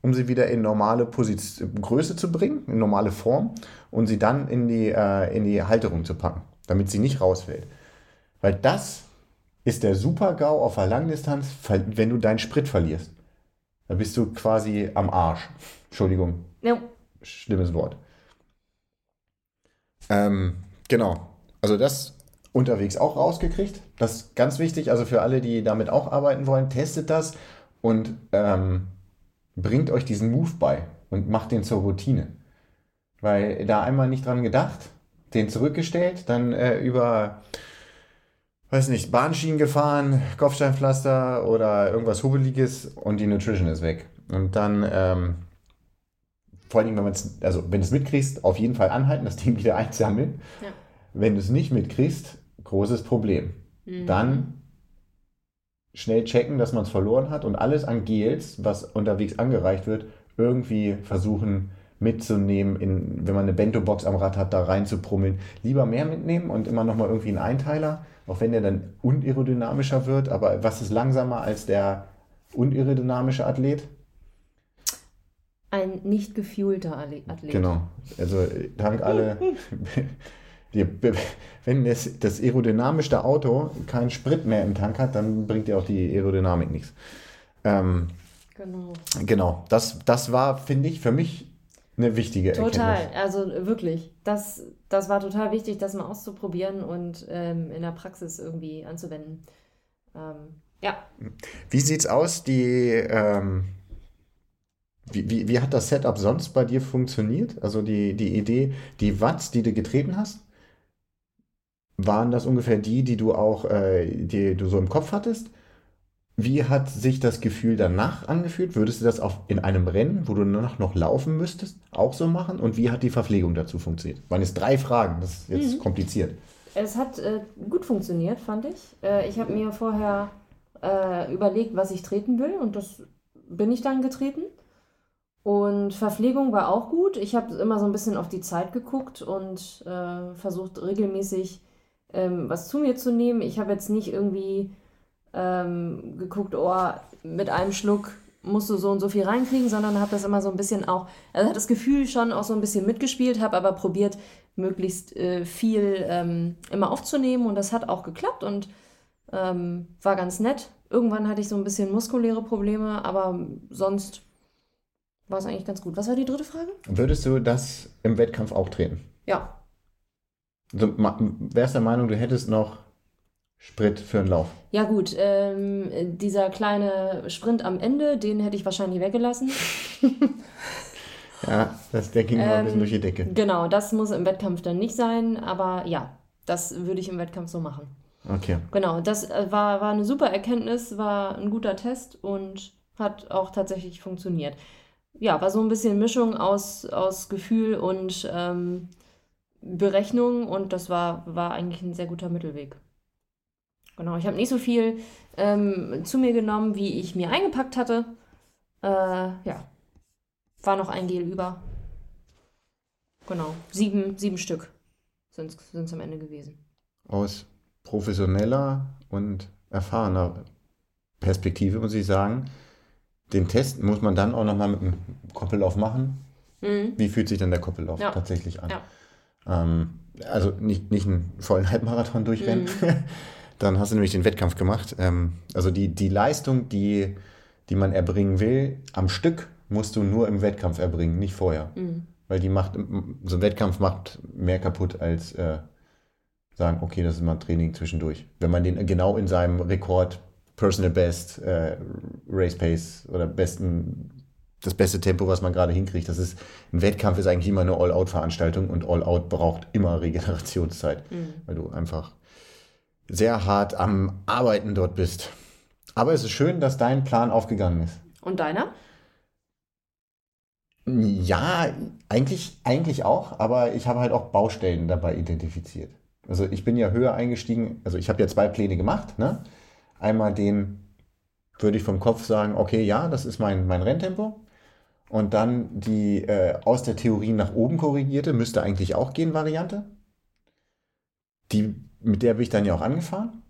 um sie wieder in normale Position, Größe zu bringen, in normale Form und sie dann in die, äh, in die Halterung zu packen, damit sie nicht rausfällt. Weil das ist der Super-GAU auf der Langdistanz, wenn du deinen Sprit verlierst. Da bist du quasi am Arsch. Entschuldigung. No. Schlimmes Wort. Ähm, genau. Also das unterwegs auch rausgekriegt. Das ist ganz wichtig. Also für alle, die damit auch arbeiten wollen, testet das und ähm, bringt euch diesen Move bei und macht den zur Routine. Weil da einmal nicht dran gedacht, den zurückgestellt, dann äh, über, weiß nicht, Bahnschienen gefahren, Kopfsteinpflaster oder irgendwas Hubeliges und die Nutrition ist weg. Und dann, ähm, vor allem, wenn man es, also wenn du es mitkriegst, auf jeden Fall anhalten, das Ding wieder einsammeln. Ja. Wenn du es nicht mitkriegst, großes Problem. Mhm. Dann schnell checken, dass man es verloren hat und alles an Gels, was unterwegs angereicht wird, irgendwie versuchen mitzunehmen, in, wenn man eine Bento-Box am Rad hat, da rein zu prummeln. Lieber mehr mitnehmen und immer nochmal irgendwie einen Einteiler, auch wenn der dann unaerodynamischer wird. Aber was ist langsamer als der unaerodynamische Athlet? Ein nicht gefuelter Athlet. Genau. Also dank alle. wenn das, das aerodynamischste Auto keinen Sprit mehr im Tank hat, dann bringt dir auch die Aerodynamik nichts. Ähm, genau. Genau. Das, das war, finde ich, für mich eine wichtige Total, Erkenntnis. also wirklich. Das, das war total wichtig, das mal auszuprobieren und ähm, in der Praxis irgendwie anzuwenden. Ähm, ja. Wie sieht's aus? Die, ähm, wie, wie, wie hat das Setup sonst bei dir funktioniert? Also die, die Idee, die Watts, die du getreten hast, waren das ungefähr die, die du auch, äh, die du so im Kopf hattest? Wie hat sich das Gefühl danach angefühlt? Würdest du das auch in einem Rennen, wo du danach noch laufen müsstest, auch so machen? Und wie hat die Verpflegung dazu funktioniert? Waren jetzt drei Fragen, das ist jetzt mhm. kompliziert. Es hat äh, gut funktioniert, fand ich. Äh, ich habe mir vorher äh, überlegt, was ich treten will und das bin ich dann getreten. Und Verpflegung war auch gut. Ich habe immer so ein bisschen auf die Zeit geguckt und äh, versucht regelmäßig ähm, was zu mir zu nehmen. Ich habe jetzt nicht irgendwie ähm, geguckt, oh, mit einem Schluck musst du so und so viel reinkriegen, sondern habe das immer so ein bisschen auch, also hat das Gefühl schon auch so ein bisschen mitgespielt, habe aber probiert, möglichst äh, viel ähm, immer aufzunehmen und das hat auch geklappt und ähm, war ganz nett. Irgendwann hatte ich so ein bisschen muskuläre Probleme, aber sonst war es eigentlich ganz gut. Was war die dritte Frage? Würdest du das im Wettkampf auch treten? Ja. Also, wärst der Meinung, du hättest noch Sprit für einen Lauf. Ja gut, ähm, dieser kleine Sprint am Ende, den hätte ich wahrscheinlich weggelassen. ja, das, der ging ähm, mal ein bisschen durch die Decke. Genau, das muss im Wettkampf dann nicht sein, aber ja, das würde ich im Wettkampf so machen. Okay. Genau, das äh, war, war eine super Erkenntnis, war ein guter Test und hat auch tatsächlich funktioniert. Ja, war so ein bisschen Mischung aus, aus Gefühl und ähm, Berechnung und das war, war eigentlich ein sehr guter Mittelweg. Genau, ich habe nicht so viel ähm, zu mir genommen, wie ich mir eingepackt hatte. Äh, ja, war noch ein Gel über. Genau, sieben, sieben Stück sind es am Ende gewesen. Aus professioneller und erfahrener Perspektive muss ich sagen, den Test muss man dann auch nochmal mit einem Koppellauf machen. Mhm. Wie fühlt sich denn der Koppellauf ja. tatsächlich an? Ja. Ähm, also nicht, nicht einen vollen Halbmarathon durchrennen. Mhm. Dann hast du nämlich den Wettkampf gemacht. Ähm, also die, die Leistung, die, die man erbringen will, am Stück musst du nur im Wettkampf erbringen, nicht vorher. Mhm. Weil die macht, so ein Wettkampf macht mehr kaputt als äh, sagen, okay, das ist mal Training zwischendurch. Wenn man den genau in seinem Rekord, Personal Best, äh, Race Pace oder besten, das beste Tempo, was man gerade hinkriegt, das ist, ein Wettkampf ist eigentlich immer eine All-Out-Veranstaltung und All-Out braucht immer Regenerationszeit, mhm. weil du einfach sehr hart am Arbeiten dort bist. Aber es ist schön, dass dein Plan aufgegangen ist. Und deiner? Ja, eigentlich, eigentlich auch, aber ich habe halt auch Baustellen dabei identifiziert. Also ich bin ja höher eingestiegen, also ich habe ja zwei Pläne gemacht. Ne? Einmal den, würde ich vom Kopf sagen, okay, ja, das ist mein, mein Renntempo. Und dann die äh, aus der Theorie nach oben korrigierte, müsste eigentlich auch gehen, Variante. Die mit der bin ich dann ja auch angefahren.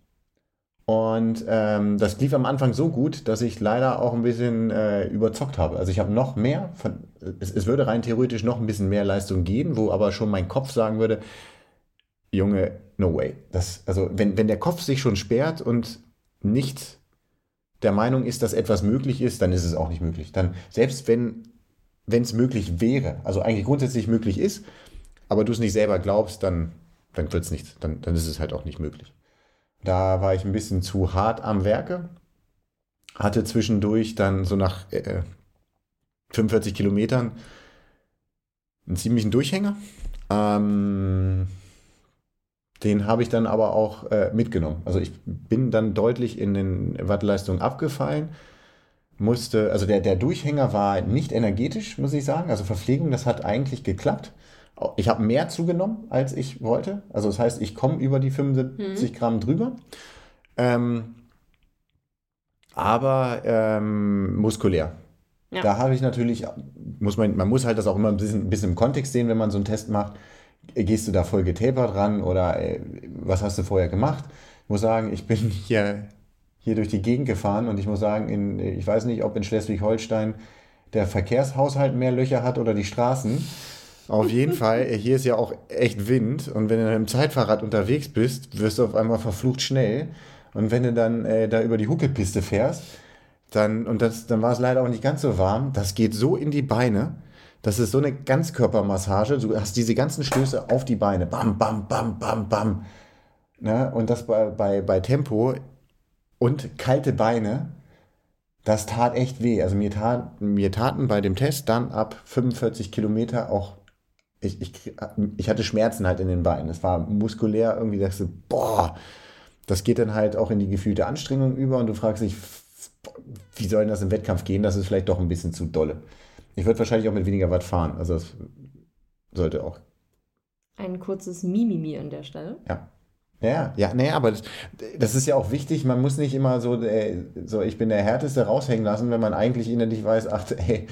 Und ähm, das lief am Anfang so gut, dass ich leider auch ein bisschen äh, überzockt habe. Also ich habe noch mehr, von, es, es, würde rein theoretisch noch ein bisschen mehr Leistung gehen, wo aber schon mein Kopf sagen würde, Junge, no way. Das, also wenn, wenn der Kopf sich schon sperrt und nicht der Meinung ist, dass etwas möglich ist, dann ist es auch nicht möglich. Dann, selbst wenn es möglich wäre, also eigentlich grundsätzlich möglich ist, aber du es nicht selber glaubst, dann dann wird es nichts. Dann, dann ist es halt auch nicht möglich. Da war ich ein bisschen zu hart am Werke. Hatte zwischendurch dann so nach äh, 45 Kilometern einen ziemlichen Durchhänger. Ähm, den habe ich dann aber auch äh, mitgenommen. Also ich bin dann deutlich in den Wattleistungen abgefallen. Musste, also der, der Durchhänger war nicht energetisch, muss ich sagen. Also Verpflegung, das hat eigentlich geklappt. Ich habe mehr zugenommen, als ich wollte. Also das heißt, ich komme über die 75 mhm. Gramm drüber. Ähm, aber ähm, muskulär. Ja. Da habe ich natürlich, muss man, man muss halt das auch immer ein bisschen, ein bisschen im Kontext sehen, wenn man so einen Test macht. Gehst du da voll getapert ran oder äh, was hast du vorher gemacht? Ich muss sagen, ich bin hier, hier durch die Gegend gefahren und ich muss sagen, in, ich weiß nicht, ob in Schleswig-Holstein der Verkehrshaushalt mehr Löcher hat oder die Straßen. Auf jeden Fall, hier ist ja auch echt Wind und wenn du dann im Zeitfahrrad unterwegs bist, wirst du auf einmal verflucht schnell. Und wenn du dann äh, da über die Huckelpiste fährst, dann, und das, dann war es leider auch nicht ganz so warm, das geht so in die Beine. Das ist so eine Ganzkörpermassage. Du hast diese ganzen Stöße auf die Beine. Bam, bam, bam, bam, bam. Ne? Und das bei, bei, bei Tempo und kalte Beine, das tat echt weh. Also mir, tat, mir taten bei dem Test dann ab 45 Kilometer auch, ich, ich, ich hatte Schmerzen halt in den Beinen. Es war muskulär irgendwie, dachte du, boah, das geht dann halt auch in die gefühlte Anstrengung über und du fragst dich, wie soll denn das im Wettkampf gehen? Das ist vielleicht doch ein bisschen zu dolle. Ich würde wahrscheinlich auch mit weniger Watt fahren. Also das sollte auch. Ein kurzes Mimimi an der Stelle. Ja. Ja, ja, naja, aber das, das ist ja auch wichtig. Man muss nicht immer so, äh, so, ich bin der Härteste raushängen lassen, wenn man eigentlich innerlich weiß, ach, ey,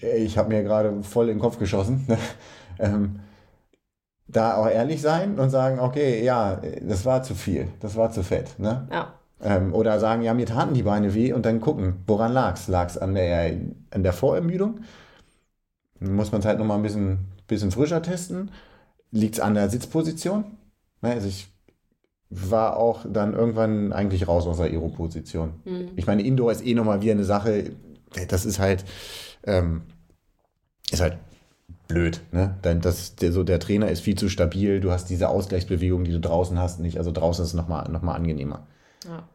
ich habe mir gerade voll in den Kopf geschossen. ähm, da auch ehrlich sein und sagen, okay, ja, das war zu viel, das war zu fett. Ne? Ja. Ähm, oder sagen, ja, mir taten die Beine weh und dann gucken, woran lag es? Lag es an der, an der Vorermüdung? Dann muss man es halt nochmal ein bisschen, bisschen frischer testen. Liegt es an der Sitzposition? Ne, also ich war auch dann irgendwann eigentlich raus aus der Aero-Position. Mhm. Ich meine, Indoor ist eh nochmal wieder eine Sache, das ist halt, ähm, ist halt blöd. Ne? Denn das, der, so, der Trainer ist viel zu stabil, du hast diese Ausgleichsbewegung, die du draußen hast, nicht. Also draußen ist es nochmal noch mal angenehmer. Ja.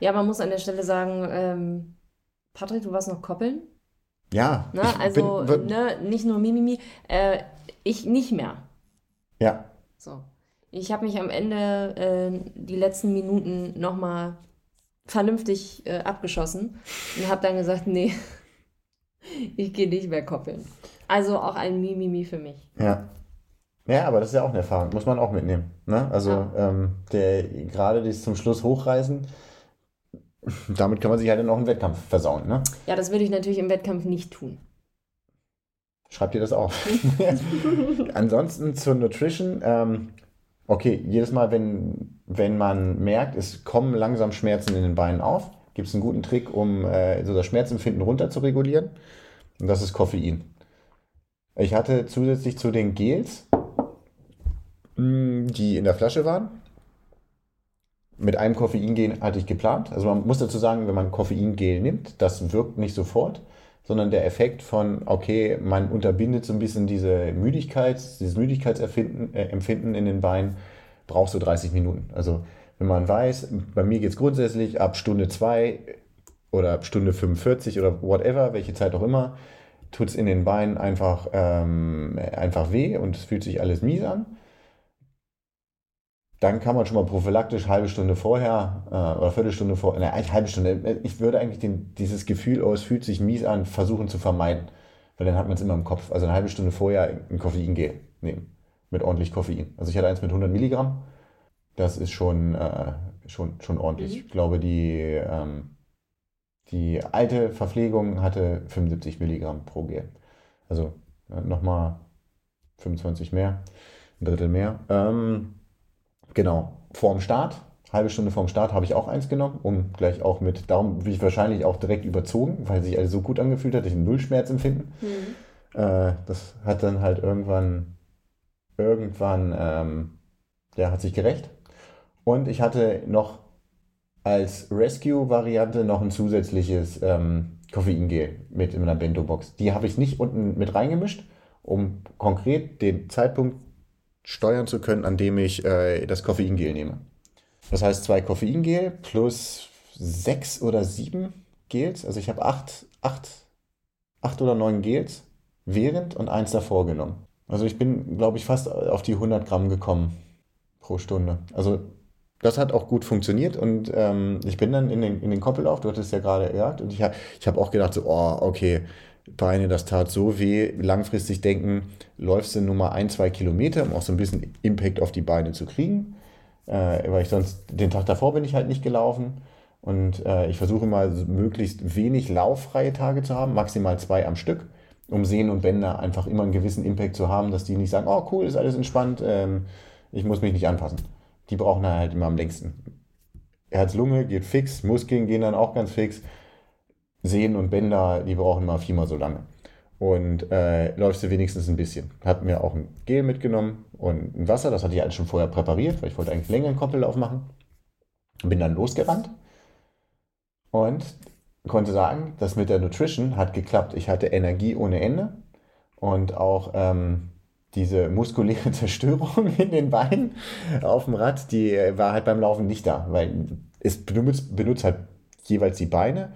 ja, man muss an der Stelle sagen, ähm, Patrick, du warst noch koppeln. Ja. Ne? Also bin- ne, nicht nur Mimimi, äh, ich nicht mehr. ja. So. Ich habe mich am Ende äh, die letzten Minuten nochmal vernünftig äh, abgeschossen und habe dann gesagt, nee, ich gehe nicht mehr koppeln. Also auch ein Mimimi für mich. Ja. Ja, aber das ist ja auch eine Erfahrung, muss man auch mitnehmen. Ne? Also Ja. ähm, der gerade das zum Schluss hochreißen, damit kann man sich halt dann auch einen Wettkampf versauen. Ne? Ja, das würde ich natürlich im Wettkampf nicht tun. Schreibt ihr das auf. Ansonsten zur Nutrition. Ähm, okay, jedes Mal, wenn, wenn man merkt, es kommen langsam Schmerzen in den Beinen auf, gibt es einen guten Trick, um äh, so das Schmerzempfinden runter zu regulieren. Und das ist Koffein. Ich hatte zusätzlich zu den Gels, mh, die in der Flasche waren, mit einem Koffeingel hatte ich geplant. Also man muss dazu sagen, wenn man Koffeingel nimmt, das wirkt nicht sofort, sondern der Effekt von, okay, man unterbindet so ein bisschen diese Müdigkeit, dieses Müdigkeitsempfinden äh, in den Beinen, braucht so 30 Minuten. Also wenn man weiß, bei mir geht es grundsätzlich ab Stunde 2 oder ab Stunde 45 oder whatever, welche Zeit auch immer, tut es in den Beinen einfach, ähm, einfach weh und es fühlt sich alles mies an. Dann kann man schon mal prophylaktisch halbe Stunde vorher äh, oder Viertelstunde vorher, ne, eigentlich halbe Stunde, ich würde eigentlich den, dieses Gefühl, oh, es fühlt sich mies an, versuchen zu vermeiden. Weil dann hat man es immer im Kopf. Also eine halbe Stunde vorher ein Koffeingel nehmen. Mit ordentlich Koffein. Also ich hatte eins mit 100 Milligramm. Das ist schon, äh, schon, schon ordentlich. Mhm. Ich glaube, die, ähm, die alte Verpflegung hatte 75 Milligramm pro Gel. Also äh, nochmal 25 mehr, ein Drittel mehr. Ähm, genau, vorm Start, halbe Stunde vorm Start habe ich auch eins genommen, um gleich auch mit, darum bin ich wahrscheinlich auch direkt überzogen, weil sich alles so gut angefühlt hat, ich einen Nullschmerz empfinden. Äh, das hat dann halt irgendwann, irgendwann, ähm, ja, hat sich gerecht. Und ich hatte noch als Rescue-Variante noch ein zusätzliches ähm, Koffeingel mit in einer Bento-Box. Die habe ich nicht unten mit reingemischt, um konkret den Zeitpunkt steuern zu können, an dem ich äh, das Koffeingel nehme. Das heißt zwei Koffeingel plus sechs oder sieben Gels. Also ich habe acht, acht, acht oder neun Gels während und eins davor genommen. Also ich bin, glaube ich, fast auf die 100 Gramm gekommen pro Stunde. Also das hat auch gut funktioniert und ähm, ich bin dann in den, in den Koppellauf, du hattest ja gerade gesagt, und ich habe ich hab auch gedacht, so, oh, okay, Beine, das tat so weh, langfristig denken, läufst du nur mal ein, zwei Kilometer, um auch so ein bisschen Impact auf die Beine zu kriegen, äh, weil ich sonst, den Tag davor bin ich halt nicht gelaufen Und äh, ich versuche mal möglichst wenig lauffreie Tage zu haben, maximal zwei am Stück, um Sehnen und Bänder einfach immer einen gewissen Impact zu haben, dass die nicht sagen, oh cool, ist alles entspannt, ähm, ich muss mich nicht anpassen. Die brauchen halt immer am längsten. Herz-Lunge geht fix, Muskeln gehen dann auch ganz fix. Sehnen und Bänder, die brauchen immer viermal so lange. Und äh, läufst du wenigstens ein bisschen. Hab mir auch ein Gel mitgenommen und ein Wasser, das hatte ich alles schon vorher präpariert, weil ich wollte eigentlich länger einen Koppellauf machen. Bin dann losgerannt und konnte sagen, das mit der Nutrition hat geklappt. Ich hatte Energie ohne Ende und auch ähm, diese muskuläre Zerstörung in den Beinen auf dem Rad, die war halt beim Laufen nicht da, weil es benutzt, benutzt halt jeweils die Beine,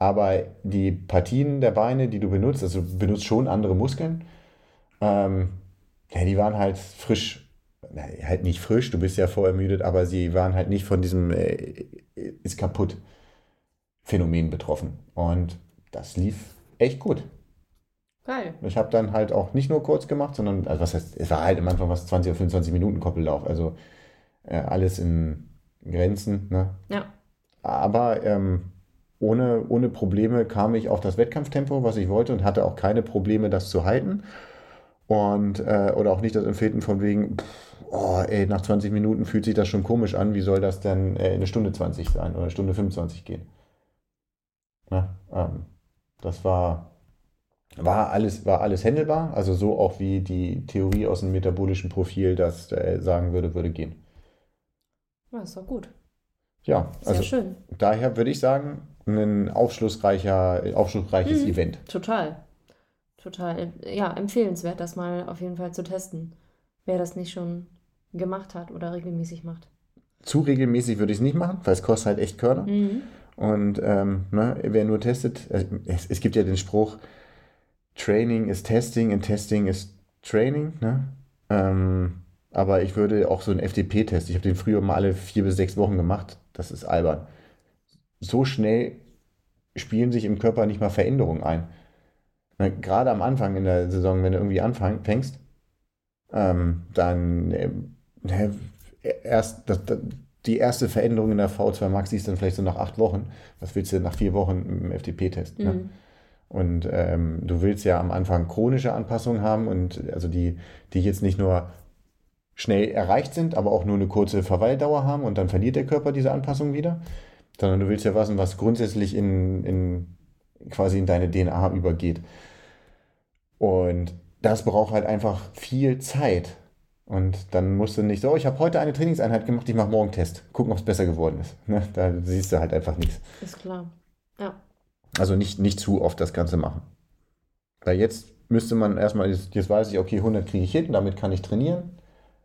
aber die Partien der Beine, die du benutzt, also du benutzt schon andere Muskeln, ähm, ja, die waren halt frisch, na, halt nicht frisch, du bist ja vorermüdet, aber sie waren halt nicht von diesem äh, ist kaputt Phänomen betroffen. Und das lief echt gut. Geil. Ich habe dann halt auch nicht nur kurz gemacht, sondern, also was heißt, es war halt am Anfang was 20 oder 25 Minuten Koppellauf. Also äh, alles in Grenzen. Ne? Ja. Aber ähm, ohne, ohne Probleme kam ich auf das Wettkampftempo, was ich wollte und hatte auch keine Probleme, das zu halten. Und, äh, oder auch nicht das Empfinden von wegen, pff, oh, ey, nach 20 Minuten fühlt sich das schon komisch an, wie soll das denn äh, eine Stunde 20 sein oder eine Stunde 25 gehen? Ne? Ähm, das war, war, alles, war alles händelbar, also so auch wie die Theorie aus dem metabolischen Profil das äh, sagen würde, würde gehen. Ja, ist doch gut. Ja, Sehr also schön. daher würde ich sagen, ein aufschlussreicher, aufschlussreiches Mhm. Event. Total. Total. Ja, empfehlenswert, das mal auf jeden Fall zu testen. Wer das nicht schon gemacht hat oder regelmäßig macht. Zu regelmäßig würde ich es nicht machen, weil es kostet halt echt Körner. Mhm. Und ähm, ne, wer nur testet, es, es gibt ja den Spruch, Training ist Testing und Testing ist Training. Ne? Ähm, aber ich würde auch so einen FDP-Test, ich habe den früher mal alle vier bis sechs Wochen gemacht, das ist albern. So schnell spielen sich im Körper nicht mal Veränderungen ein. Ne, Gerade am Anfang in der Saison, wenn du irgendwie anfängst, ähm, dann ne, erst das, das, die erste Veränderung in der V2 Max siehst du dann vielleicht so nach acht Wochen. Was willst du nach vier Wochen im FDP-Test? Ne? Mhm. Und ähm, du willst ja am Anfang chronische Anpassungen haben und also die, die jetzt nicht nur schnell erreicht sind, aber auch nur eine kurze Verweildauer haben und dann verliert der Körper diese Anpassung wieder, sondern du willst ja was, was grundsätzlich in, in quasi in deine DNA übergeht. Und das braucht halt einfach viel Zeit. Und dann musst du nicht so, ich habe heute eine Trainingseinheit gemacht, ich mache morgen Test. Gucken, ob es besser geworden ist. Ne? Da siehst du halt einfach nichts. Ist klar. Ja. Also nicht, nicht zu oft das Ganze machen. Weil jetzt müsste man erstmal, jetzt, jetzt weiß ich, okay, 100 kriege ich hin, damit kann ich trainieren.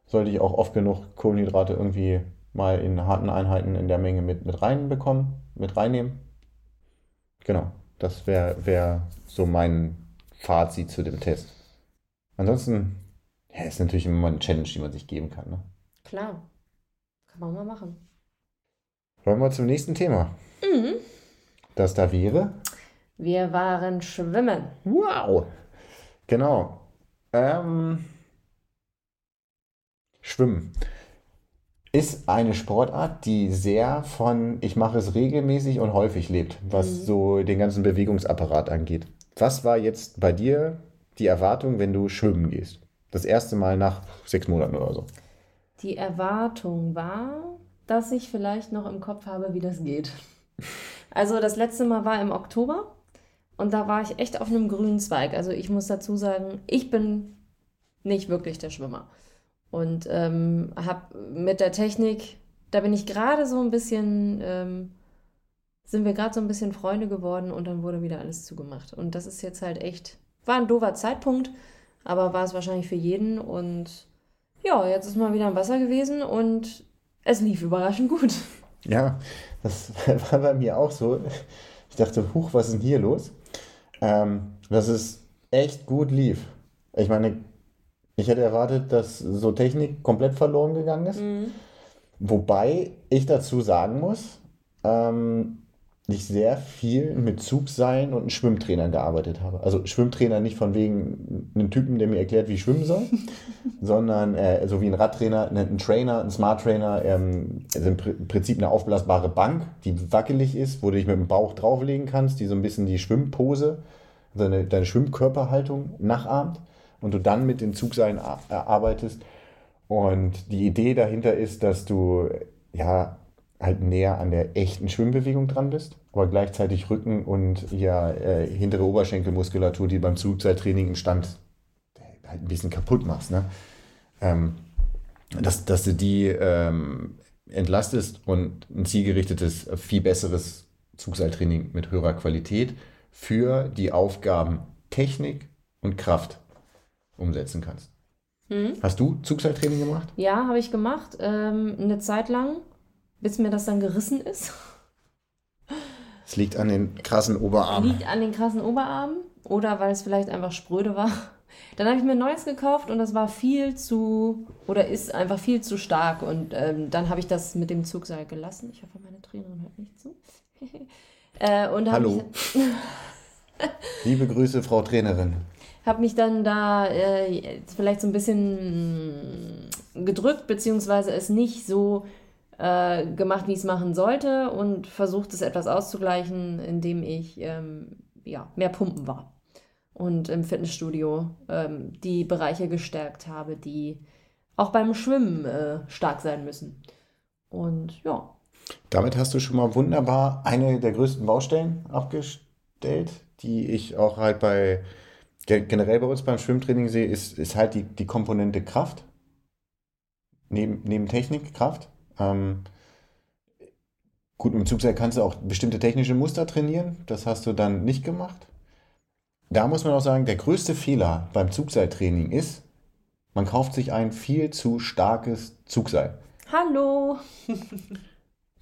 Sollte ich auch oft genug Kohlenhydrate irgendwie mal in harten Einheiten in der Menge mit, mit reinbekommen, mit reinnehmen. Genau, das wäre wär so mein Fazit zu dem Test. Ansonsten ja, ist natürlich immer eine Challenge, die man sich geben kann. Ne? Klar. Kann man mal machen. Wollen wir zum nächsten Thema. Mhm. Das da wäre. Wir waren schwimmen. Wow! Genau. Ähm, Schwimmen ist eine Sportart, die sehr von ich mache es regelmäßig und häufig lebt, was Mhm. so den ganzen Bewegungsapparat angeht. Was war jetzt bei dir die Erwartung, wenn du schwimmen gehst? Das erste Mal nach sechs Monaten oder so. Die Erwartung war, dass ich vielleicht noch im Kopf habe, wie das geht. Also das letzte Mal war im Oktober und da war ich echt auf einem grünen Zweig. Also ich muss dazu sagen, ich bin nicht wirklich der Schwimmer. Und ähm, habe mit der Technik, da bin ich gerade so ein bisschen, ähm, sind wir gerade so ein bisschen Freunde geworden und dann wurde wieder alles zugemacht. Und das ist jetzt halt echt, war ein doofer Zeitpunkt, aber war es wahrscheinlich für jeden und ja, jetzt ist mal wieder im Wasser gewesen und es lief überraschend gut. Ja, das war bei mir auch so. Ich dachte, huch, was ist denn hier los? Ähm, dass es echt gut lief. Ich meine, ich hätte erwartet, dass so Technik komplett verloren gegangen ist. Wobei ich dazu sagen muss, ähm, ich sehr viel mit Zugseilen und Schwimmtrainern gearbeitet habe. Also Schwimmtrainer nicht von wegen einem Typen, der mir erklärt, wie ich schwimmen soll, sondern äh, so wie ein Radtrainer, ein Trainer, ein Smart Trainer, ähm, also im Prinzip eine aufblasbare Bank, die wackelig ist, wo du dich mit dem Bauch drauflegen kannst, die so ein bisschen die Schwimmpose, deine, deine Schwimmkörperhaltung nachahmt und du dann mit den Zugseilen arbeitest. Und die Idee dahinter ist, dass du ja halt näher an der echten Schwimmbewegung dran bist, aber gleichzeitig Rücken und ja äh, hintere Oberschenkelmuskulatur, die beim Zugseiltraining im Stand äh, halt ein bisschen kaputt machst. Ne? Ähm, dass, dass du die ähm, entlastest und ein zielgerichtetes, viel besseres Zugseiltraining mit höherer Qualität für die Aufgaben Technik und Kraft umsetzen kannst. Mhm. Hast du Zugseiltraining gemacht? Ja, habe ich gemacht. Ähm, eine Zeit lang bis mir das dann gerissen ist. Es liegt an den krassen Oberarmen. Liegt an den krassen Oberarmen oder weil es vielleicht einfach spröde war. Dann habe ich mir ein neues gekauft und das war viel zu oder ist einfach viel zu stark und ähm, dann habe ich das mit dem Zugseil gelassen. Ich hoffe, meine Trainerin hört nicht zu. äh, und Hallo. Liebe Grüße, Frau Trainerin. Habe mich dann da äh, vielleicht so ein bisschen gedrückt, beziehungsweise es nicht so äh, gemacht, wie ich es machen sollte und versucht es etwas auszugleichen, indem ich ähm, ja, mehr pumpen war und im Fitnessstudio ähm, die Bereiche gestärkt habe, die auch beim Schwimmen äh, stark sein müssen. Und ja. Damit hast du schon mal wunderbar eine der größten Baustellen abgestellt, die ich auch halt bei generell bei uns beim Schwimmtraining sehe, ist, ist halt die, die Komponente Kraft. Neben, neben Technik, Kraft. Ähm, gut, im Zugseil kannst du auch bestimmte technische Muster trainieren. Das hast du dann nicht gemacht. Da muss man auch sagen, der größte Fehler beim Zugseiltraining ist, man kauft sich ein viel zu starkes Zugseil. Hallo!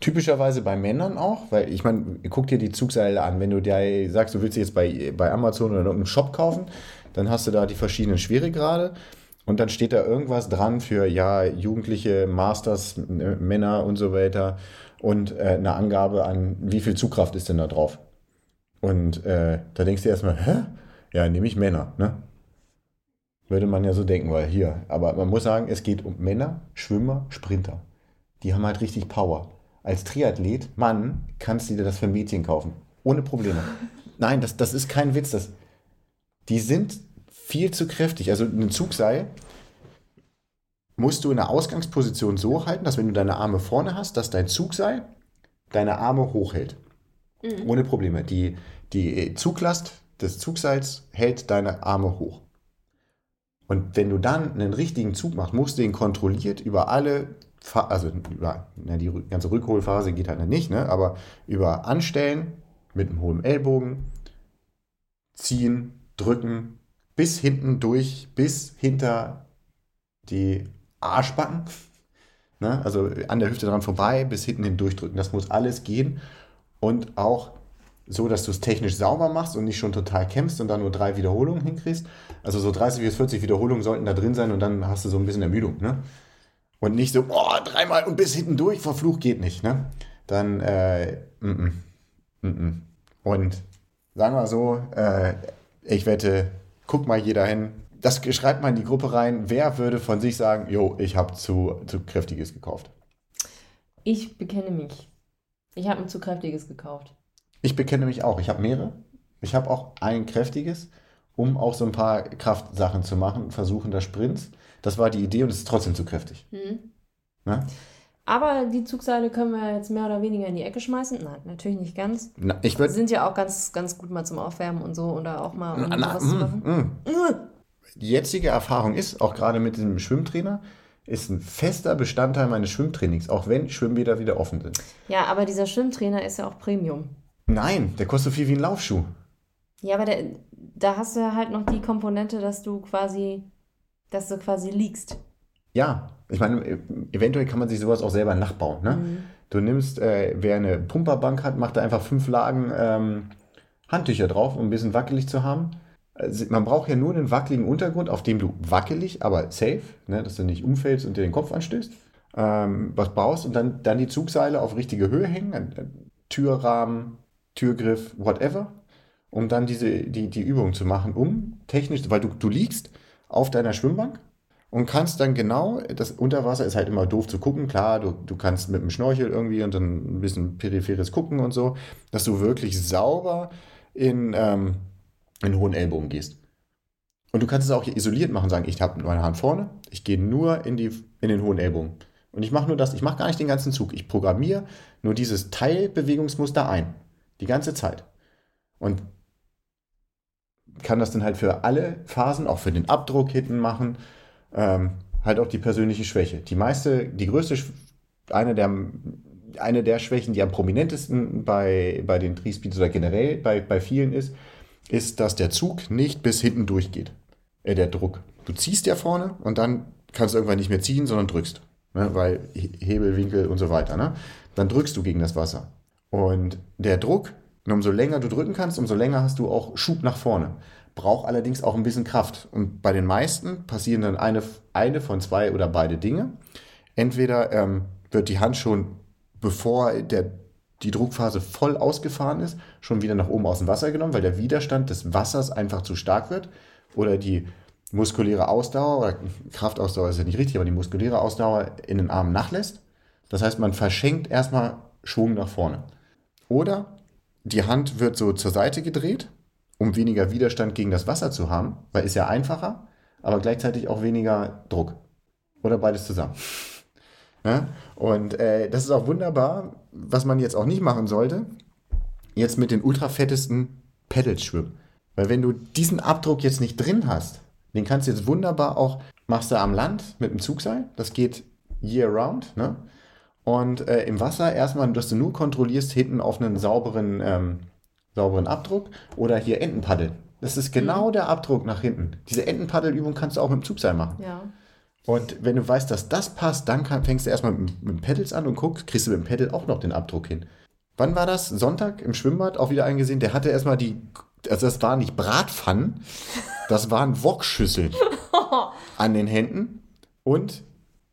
Typischerweise bei Männern auch, weil ich meine, guck dir die Zugseile an. Wenn du dir sagst, du willst jetzt bei, bei Amazon oder in irgendeinem Shop kaufen, dann hast du da die verschiedenen Schweregrade. Und dann steht da irgendwas dran für, ja, Jugendliche, Masters, Männer und so weiter. Und äh, eine Angabe an, wie viel Zugkraft ist denn da drauf. Und äh, da denkst du erstmal, hä? Ja, nämlich Männer, ne? Würde man ja so denken, weil hier. Aber man muss sagen, es geht um Männer, Schwimmer, Sprinter. Die haben halt richtig Power. Als Triathlet, Mann, kannst du dir das für Mädchen kaufen. Ohne Probleme. Nein, das, das ist kein Witz. Das, die sind viel zu kräftig. Also ein Zugseil musst du in der Ausgangsposition so halten, dass wenn du deine Arme vorne hast, dass dein Zugseil deine Arme hochhält. Mhm. Ohne Probleme. Die, die Zuglast des Zugseils hält deine Arme hoch. Und wenn du dann einen richtigen Zug machst, musst du ihn kontrolliert über alle, also über, na, die ganze Rückholphase geht halt nicht, ne? aber über Anstellen mit einem hohen Ellbogen, ziehen, drücken, bis hinten durch, bis hinter die Arschbacken. Ne? Also an der Hüfte dran vorbei, bis hinten hin durchdrücken. Das muss alles gehen. Und auch so, dass du es technisch sauber machst und nicht schon total kämpfst und dann nur drei Wiederholungen hinkriegst. Also so 30 bis 40 Wiederholungen sollten da drin sein und dann hast du so ein bisschen Ermüdung. Ne? Und nicht so, boah, dreimal und bis hinten durch, verflucht geht nicht. Ne? Dann, äh, m -m, m und sagen wir so, äh, ich wette, guck mal jeder hin. Das schreibt mal in die Gruppe rein. Wer würde von sich sagen, jo, ich habe zu, zu kräftiges gekauft? Ich bekenne mich. Ich habe ein zu kräftiges gekauft. Ich bekenne mich auch. Ich habe mehrere. Ich habe auch ein kräftiges, um auch so ein paar Kraftsachen zu machen, versuchen da Sprints. Das war die Idee und es ist trotzdem zu kräftig. Mhm. Aber die Zugseile können wir jetzt mehr oder weniger in die Ecke schmeißen. Nein, natürlich nicht ganz. Na, ich würd, sind ja auch ganz, ganz gut mal zum Aufwärmen und so oder auch mal um na, na, zu mm, machen. Mm. Die jetzige Erfahrung ist, auch gerade mit dem Schwimmtrainer, ist ein fester Bestandteil meines Schwimmtrainings, auch wenn Schwimmbäder wieder offen sind. Ja, aber dieser Schwimmtrainer ist ja auch Premium. Nein, der kostet so viel wie ein Laufschuh. Ja, aber der, da hast du ja halt noch die Komponente, dass du quasi, dass du quasi liegst. Ja, ich meine, eventuell kann man sich sowas auch selber nachbauen. Ne? Mhm. Du nimmst, äh, wer eine Pumperbank hat, macht da einfach fünf Lagen ähm, Handtücher drauf, um ein bisschen wackelig zu haben. Also man braucht ja nur einen wackeligen Untergrund, auf dem du wackelig, aber safe, ne, dass du nicht umfällst und dir den Kopf anstößt, ähm, was baust und dann, dann die Zugseile auf richtige Höhe hängen, Türrahmen, Türgriff, whatever, um dann diese, die, die Übung zu machen, um technisch, weil du, du liegst auf deiner Schwimmbank und kannst dann genau, das Unterwasser ist halt immer doof zu gucken, klar, du, du kannst mit dem Schnorchel irgendwie und dann ein bisschen peripheres gucken und so, dass du wirklich sauber in, ähm, in hohen Ellbogen gehst. Und du kannst es auch isoliert machen, sagen, ich habe meine Hand vorne, ich gehe nur in, die, in den hohen Ellbogen. Und ich mache nur das, ich mache gar nicht den ganzen Zug. Ich programmiere nur dieses Teilbewegungsmuster ein. Die ganze Zeit. Und kann das dann halt für alle Phasen, auch für den Abdruck hinten machen, ähm, halt auch die persönliche Schwäche. Die meiste, die größte, eine der, eine der Schwächen, die am prominentesten bei, bei den Triespeeds oder generell bei, bei vielen ist, ist, dass der Zug nicht bis hinten durchgeht. Äh, der Druck. Du ziehst ja vorne und dann kannst du irgendwann nicht mehr ziehen, sondern drückst. Ne? Weil Hebelwinkel und so weiter. Ne? Dann drückst du gegen das Wasser. Und der Druck, umso länger du drücken kannst, umso länger hast du auch Schub nach vorne. Braucht allerdings auch ein bisschen Kraft. Und bei den meisten passieren dann eine, eine von zwei oder beide Dinge. Entweder ähm, wird die Hand schon, bevor der, die Druckphase voll ausgefahren ist, schon wieder nach oben aus dem Wasser genommen, weil der Widerstand des Wassers einfach zu stark wird. Oder die muskuläre Ausdauer, oder Kraftausdauer ist ja nicht richtig, aber die muskuläre Ausdauer in den Armen nachlässt. Das heißt, man verschenkt erstmal Schwung nach vorne. Oder die Hand wird so zur Seite gedreht, um weniger Widerstand gegen das Wasser zu haben, weil ist ja einfacher, aber gleichzeitig auch weniger Druck. Oder beides zusammen. Ja? Und äh, das ist auch wunderbar, was man jetzt auch nicht machen sollte, jetzt mit den ultrafettesten Pedals schwimmen. Weil wenn du diesen Abdruck jetzt nicht drin hast, den kannst du jetzt wunderbar auch, machst du am Land mit dem Zugseil, das geht year round, ne? Und äh, im Wasser erstmal, dass du nur kontrollierst hinten auf einen sauberen, ähm, sauberen Abdruck oder hier Entenpaddel. Das ist genau mhm. der Abdruck nach hinten. Diese Entenpaddelübung kannst du auch mit dem Zugseil machen. Ja. Und wenn du weißt, dass das passt, dann kann, fängst du erstmal mit, mit dem Pedals an und guckst, kriegst du mit dem Pedal auch noch den Abdruck hin. Wann war das? Sonntag im Schwimmbad auch wieder eingesehen. Der hatte erstmal die, also das war nicht Bratpfannen, das waren Wokschüsseln an den Händen und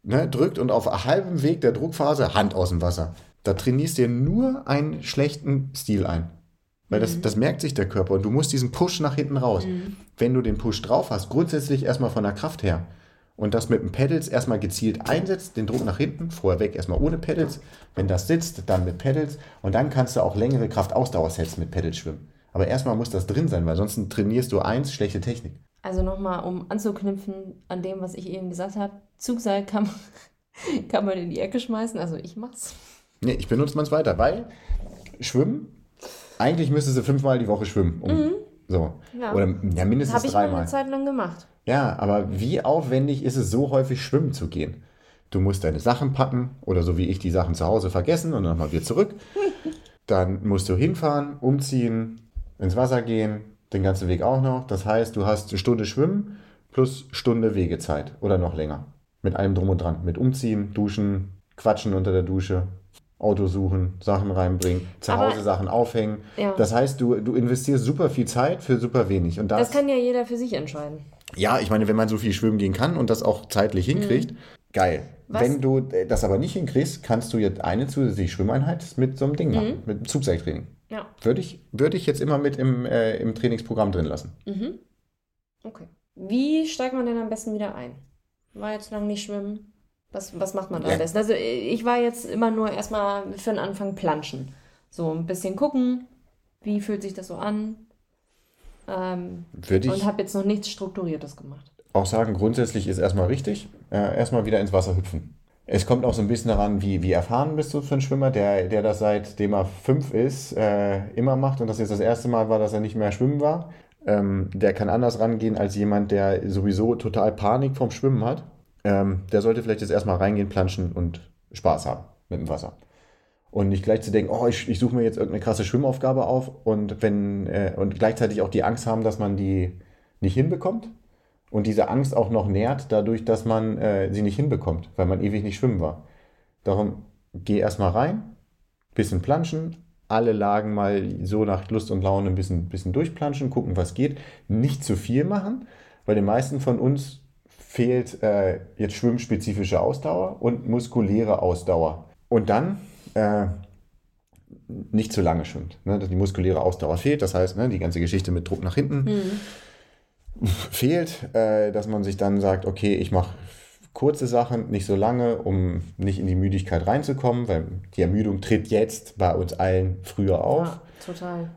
ne, drückt und auf halbem Weg der Druckphase Hand aus dem Wasser. Da trainierst du dir nur einen schlechten Stil ein. Weil mhm. das, das merkt sich der Körper und du musst diesen Push nach hinten raus. Mhm. Wenn du den Push drauf hast, grundsätzlich erstmal von der Kraft her und das mit dem Pedals erstmal gezielt einsetzt, den Druck nach hinten, vorher weg erstmal ohne Pedals. Wenn das sitzt, dann mit Pedals und dann kannst du auch längere Kraftausdauersets mit Pedals schwimmen. Aber erstmal muss das drin sein, weil sonst trainierst du eins, schlechte Technik. Also nochmal, um anzuknüpfen an dem, was ich eben gesagt habe, Zugseil kann, kann man in die Ecke schmeißen, also ich mach's. Nee, ich benutze man es weiter, weil Schwimmen, eigentlich müsste sie fünfmal die Woche schwimmen. Um, mhm. So. Ja. Oder ja, mindestens Habe ich dreimal. mal eine Zeit lang gemacht. Ja, aber wie aufwendig ist es so häufig schwimmen zu gehen? Du musst deine Sachen packen oder so wie ich die Sachen zu Hause vergessen und dann nochmal wieder zurück. dann musst du hinfahren, umziehen, ins Wasser gehen, den ganzen Weg auch noch. Das heißt, du hast eine Stunde Schwimmen plus Stunde Wegezeit oder noch länger. Mit allem drum und dran. Mit Umziehen, Duschen, Quatschen unter der Dusche, Auto suchen, Sachen reinbringen, zu Aber, Hause Sachen aufhängen. Ja. Das heißt, du, du investierst super viel Zeit für super wenig. Und das, das kann ja jeder für sich entscheiden. Ja, ich meine, wenn man so viel schwimmen gehen kann und das auch zeitlich mhm. hinkriegt, mhm. geil. Was? Wenn du das aber nicht hinkriegst, kannst du jetzt eine zusätzliche Schwimmeinheit mit so einem Ding machen, mhm. mit einem Zugseiltraining. Ja. Würde ich, würde ich jetzt immer mit im, äh, im Trainingsprogramm drin lassen. Mhm. Okay. Wie steigt man denn am besten wieder ein? War jetzt lang nicht schwimmen. Was, was macht man da ja. am besten? Also ich war jetzt immer nur erstmal für den Anfang planschen. So ein bisschen gucken, wie fühlt sich das so an. Ähm, Würde ich und habe jetzt noch nichts Strukturiertes gemacht. Auch sagen, grundsätzlich ist erstmal richtig. Äh, erstmal wieder ins Wasser hüpfen. Es kommt auch so ein bisschen daran, wie, wie erfahren bist du für einen Schwimmer, der, der das seitdem er fünf ist, äh, immer macht und das jetzt das erste Mal war, dass er nicht mehr schwimmen war. Ähm, der kann anders rangehen als jemand, der sowieso total Panik vom Schwimmen hat. Ähm, der sollte vielleicht jetzt erstmal reingehen, planschen und Spaß haben mit dem Wasser. Und nicht gleich zu denken, oh, ich, ich suche mir jetzt irgendeine krasse Schwimmaufgabe auf und wenn äh, und gleichzeitig auch die Angst haben, dass man die nicht hinbekommt und diese Angst auch noch nährt, dadurch, dass man äh, sie nicht hinbekommt, weil man ewig nicht schwimmen war. Darum geh erstmal rein, bisschen planschen, alle Lagen mal so nach Lust und Laune ein bisschen, bisschen durchplanschen, gucken, was geht. Nicht zu viel machen, weil den meisten von uns fehlt äh, jetzt schwimmspezifische Ausdauer und muskuläre Ausdauer. Und dann äh, nicht zu lange schwimmt. Ne? Die muskuläre Ausdauer fehlt, das heißt, ne, die ganze Geschichte mit Druck nach hinten Mhm. Fehlt, äh, dass man sich dann sagt, okay, ich mache kurze Sachen, nicht so lange, um nicht in die Müdigkeit reinzukommen, weil die Ermüdung tritt jetzt bei uns allen früher auf. Ja, total.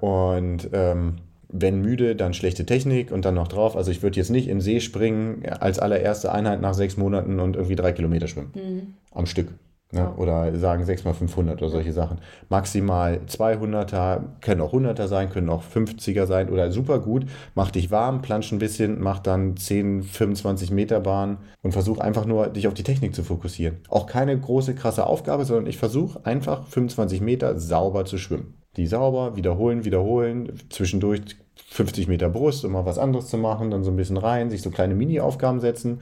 Äh, und ähm, wenn müde, dann schlechte Technik und dann noch drauf. Also ich würde jetzt nicht in See springen als allererste Einheit nach sechs Monaten und irgendwie drei Kilometer schwimmen Mhm. am Stück. Ne? Oder sagen 6 mal 500 oder solche Sachen. Maximal 200er, können auch 100er sein, können auch 50er sein oder super gut. Mach dich warm, plansch ein bisschen, mach dann 10, 25 Meter Bahn und versuch einfach nur, dich auf die Technik zu fokussieren. Auch keine große, krasse Aufgabe, sondern ich versuche einfach 25 Meter sauber zu schwimmen. Die sauber, wiederholen, wiederholen, zwischendurch 50 Meter Brust, um mal was anderes zu machen, dann so ein bisschen rein, sich so kleine Mini-Aufgaben setzen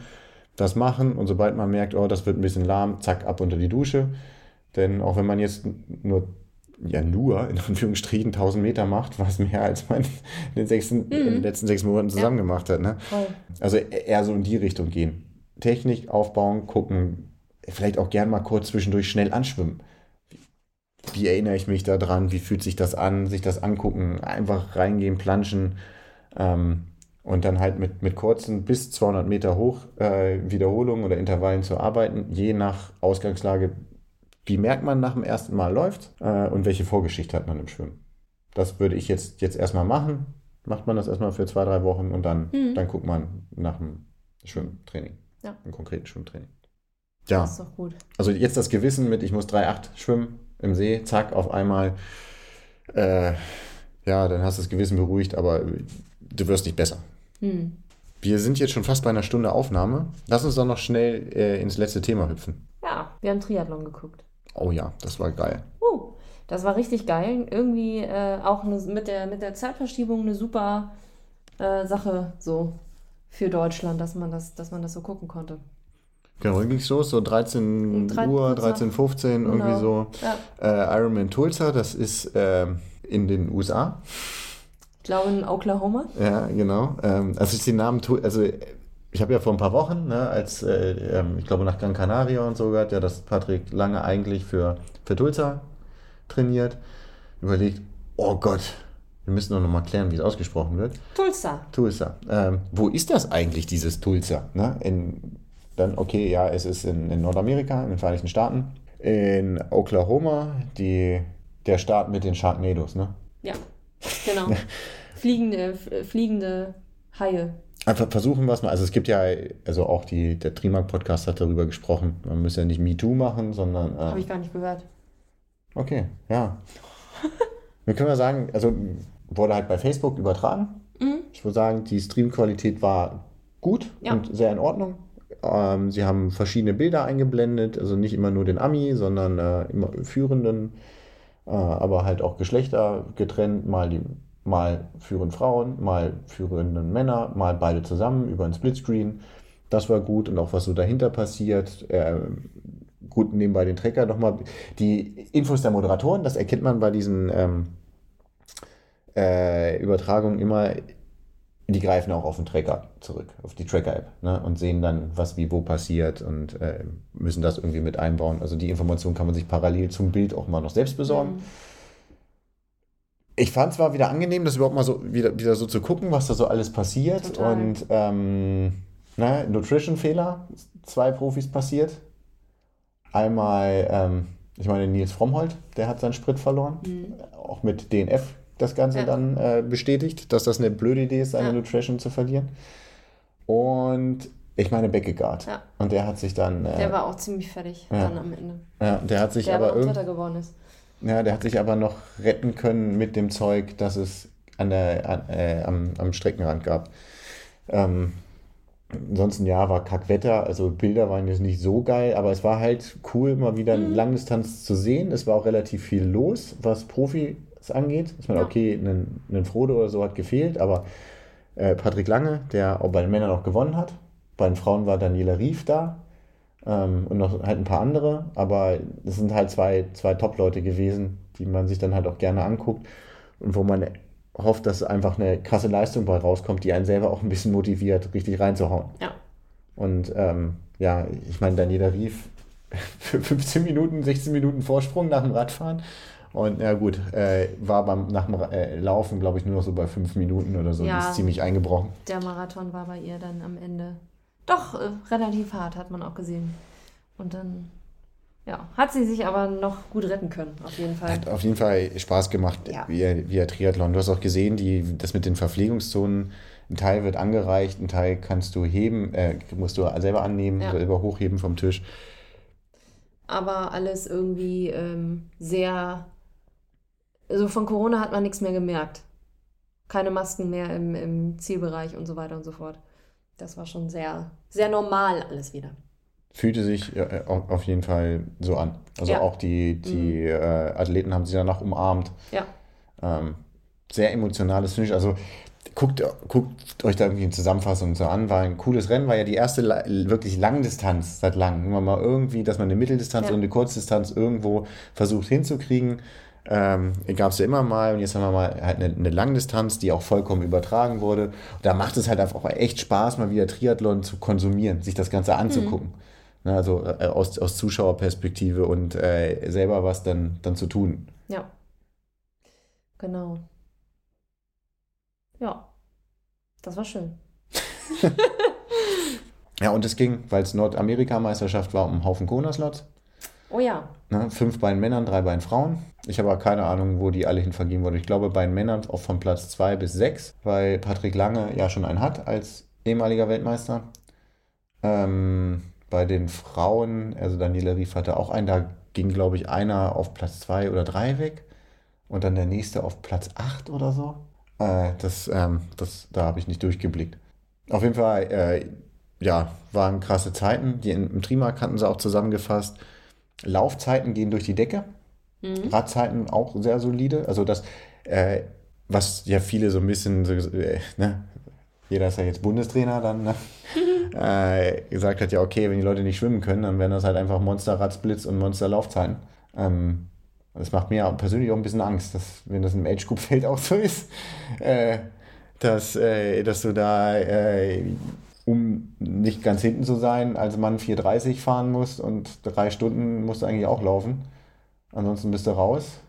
das machen und sobald man merkt, oh, das wird ein bisschen lahm, zack, ab unter die Dusche. Denn auch wenn man jetzt nur, ja nur, in Anführungsstrichen 1000 Meter macht, was mehr als man in den, sechs, in den letzten sechs Monaten zusammen gemacht hat. Ne? Voll. Also eher so in die Richtung gehen. Technik aufbauen, gucken, vielleicht auch gern mal kurz zwischendurch schnell anschwimmen. Wie, wie erinnere ich mich daran? Wie fühlt sich das an? Sich das angucken, einfach reingehen, planschen. Ähm, und dann halt mit, mit kurzen bis 200 Meter hoch äh, Wiederholungen oder Intervallen zu arbeiten, je nach Ausgangslage, wie merkt man nach dem ersten Mal läuft äh, und welche Vorgeschichte hat man im Schwimmen. Das würde ich jetzt, jetzt erstmal machen. Macht man das erstmal für zwei, drei Wochen und dann, Mhm. dann guckt man nach dem Schwimmtraining. Ja. Im konkreten Schwimmtraining. Ja, Das ist doch gut. also jetzt das Gewissen mit, ich muss 3,8 schwimmen im See, zack, auf einmal. Äh, ja, dann hast du das Gewissen beruhigt, aber du wirst nicht besser. Hm. Wir sind jetzt schon fast bei einer Stunde Aufnahme. Lass uns doch noch schnell äh, ins letzte Thema hüpfen. Ja, wir haben Triathlon geguckt. Oh ja, das war geil. Uh, das war richtig geil. Irgendwie äh, auch eine, mit, der, mit der Zeitverschiebung eine super äh, Sache so für Deutschland, dass man das, dass man das so gucken konnte. Genau, wann ging's los? So 13 Um drei- Uhr, kurz nach- 13, 15, irgendwie Genau. so. Ja, Äh, Ironman Tulsa, das ist ähm, in den USA. Ich glaube in Oklahoma. Ja, genau. Ähm, also ich den Namen, also ich habe ja vor ein paar Wochen, ne, als äh, ähm, ich glaube nach Gran Canaria und so gehört, ja, dass Patrick lange eigentlich für, für Tulsa trainiert, überlegt, oh Gott, wir müssen doch noch mal klären, wie es ausgesprochen wird. Tulsa. Tulsa. Ähm, wo ist das eigentlich, dieses Tulsa? Ne? In, dann, okay, ja, es ist in, in Nordamerika, in den Vereinigten Staaten. In Oklahoma, die, der Staat mit den Sharknados, ne? Ja, genau. fliegende, fliegende Haie. Einfach versuchen wir es mal. Also es gibt ja, also auch die, der Trimark-Podcast hat darüber gesprochen. Man muss ja nicht MeToo machen, sondern. Habe Äh, ich gar nicht gehört. okay, ja. Wir können ja sagen, also wurde halt bei Facebook übertragen. Mhm. Ich würde sagen, die Streamqualität war gut Ja. und sehr in Ordnung. Ähm, sie haben verschiedene Bilder eingeblendet, also nicht immer nur den Ami, sondern äh, immer führenden, aber halt auch Geschlechter getrennt, mal die mal führen Frauen, mal führenden Männer, mal beide zusammen über ein Splitscreen. Das war gut und auch was so dahinter passiert. Äh, gut nebenbei den Trecker nochmal. Die Infos der Moderatoren, das erkennt man bei diesen ähm, äh, Übertragungen immer, die greifen auch auf den Tracker zurück, auf die Tracker-App ne, und sehen dann, was wie wo passiert und äh, müssen das irgendwie mit einbauen. Also die Information kann man sich parallel zum Bild auch mal noch selbst besorgen. Mhm. Ich fand es war wieder angenehm, das überhaupt mal so wieder, wieder so zu gucken, was da so alles passiert. Total. Und ähm, na, Nutrition-Fehler, zwei Profis passiert. Einmal, ähm, ich meine, Nils Frommholt, der hat seinen Sprit verloren. Mhm. Auch mit DNF das Ganze Ja. dann äh, bestätigt, dass das eine blöde Idee ist, seine Ja. Nutrition zu verlieren. Und ich meine Beckegaard. Ja. Und der hat sich dann, äh, Der war auch ziemlich fertig Ja. dann am Ende. ja, der hat sich Der aber Dritter geworden ist. ja, der hat sich aber noch retten können mit dem Zeug, das es an der, an, äh, am, am Streckenrand gab. Ähm, ansonsten ja, war Kackwetter, also Bilder waren jetzt nicht so geil, aber es war halt cool, mal wieder Mhm. Langdistanz zu sehen. Es war auch relativ viel los, was Profis angeht. Ich meine, Ja. okay, ein, ein Frodo oder so hat gefehlt, aber äh, Patrick Lange, der auch bei den Männern auch gewonnen hat. Bei den Frauen war Daniela Rief da ähm, und noch halt ein paar andere, aber es sind halt zwei, zwei Top-Leute gewesen, die man sich dann halt auch gerne anguckt und wo man hofft, dass einfach eine krasse Leistung bei rauskommt, die einen selber auch ein bisschen motiviert, richtig reinzuhauen. Ja. Und ähm, ja, ich meine, Daniela Rief für 15 Minuten, 16 Minuten Vorsprung nach dem Radfahren. Und ja gut, äh, war beim, nach dem äh, Laufen, glaube ich, nur noch so bei 5 Minuten oder so. Ja. Ist ziemlich eingebrochen. Der Marathon war bei ihr dann am Ende doch äh, relativ hart, hat man auch gesehen. Und dann, ja, hat sie sich aber noch gut retten können, auf jeden Fall. Hat auf jeden Fall Spaß gemacht, Ja. via, via Triathlon. Du hast auch gesehen, die, das mit den Verpflegungszonen, ein Teil wird angereicht, ein Teil kannst du heben, äh, musst du selber annehmen, Ja. selber hochheben vom Tisch. Aber alles irgendwie ähm, sehr. Also von Corona hat man nichts mehr gemerkt. Keine Masken mehr im, im Zielbereich und so weiter und so fort. Das war schon sehr, sehr normal alles wieder. Fühlte sich äh, auf jeden Fall so an. Also Ja. Mhm. auch die, die äh, Athleten haben sich danach umarmt. Ja. Ähm, sehr emotionales Finish. Also guckt, guckt euch da irgendwie eine Zusammenfassung so an. War ein cooles Rennen, war ja die erste la- wirklich Langdistanz seit langem. Immer mal irgendwie, dass man eine Mitteldistanz Ja. und eine Kurzdistanz irgendwo versucht hinzukriegen. Ähm, Gab es ja immer mal und jetzt haben wir mal halt eine, eine Langdistanz, die auch vollkommen übertragen wurde. Und da macht es halt einfach auch echt Spaß, mal wieder Triathlon zu konsumieren, sich das Ganze anzugucken. Ne, also äh, aus, aus Zuschauerperspektive und äh, selber was dann, dann zu tun. Ja. Genau. Ja. Das war schön. Ja, und es ging, weil es Nordamerika-Meisterschaft war, um einen Haufen Kona-Slots. Oh ja. Ne? Fünf bei den Männern, drei bei den Frauen. Ich habe aber keine Ahnung, wo die alle hin vergeben wurden. Ich glaube, bei den Männern auch von Platz zwei bis sechs, weil Patrick Lange ja schon einen hat als ehemaliger Weltmeister. Ähm, bei den Frauen, also Daniela Rief hatte auch einen, da ging, glaube ich, einer auf Platz zwei oder drei weg und dann der nächste auf Platz acht oder so. Äh, das, ähm, das, da habe ich nicht durchgeblickt. Auf jeden Fall, äh, ja, waren krasse Zeiten. Die im Trimark hatten sie auch zusammengefasst. Laufzeiten gehen durch die Decke. Mhm. Radzeiten auch sehr solide. Also das, äh, was ja viele so ein bisschen, so, äh, ne, jeder ist ja jetzt Bundestrainer dann, ne, äh, gesagt hat, ja okay, wenn die Leute nicht schwimmen können, dann wären das halt einfach Monster-Radsplits und Monster-Laufzeiten. Ähm, das macht mir persönlich auch ein bisschen Angst, dass, wenn das im Age-Group-Feld auch so ist, äh, dass, äh, dass du da, äh, um nicht ganz hinten zu sein, als Mann 4,30 fahren musst und drei Stunden musst du eigentlich auch laufen. Ansonsten bist du raus.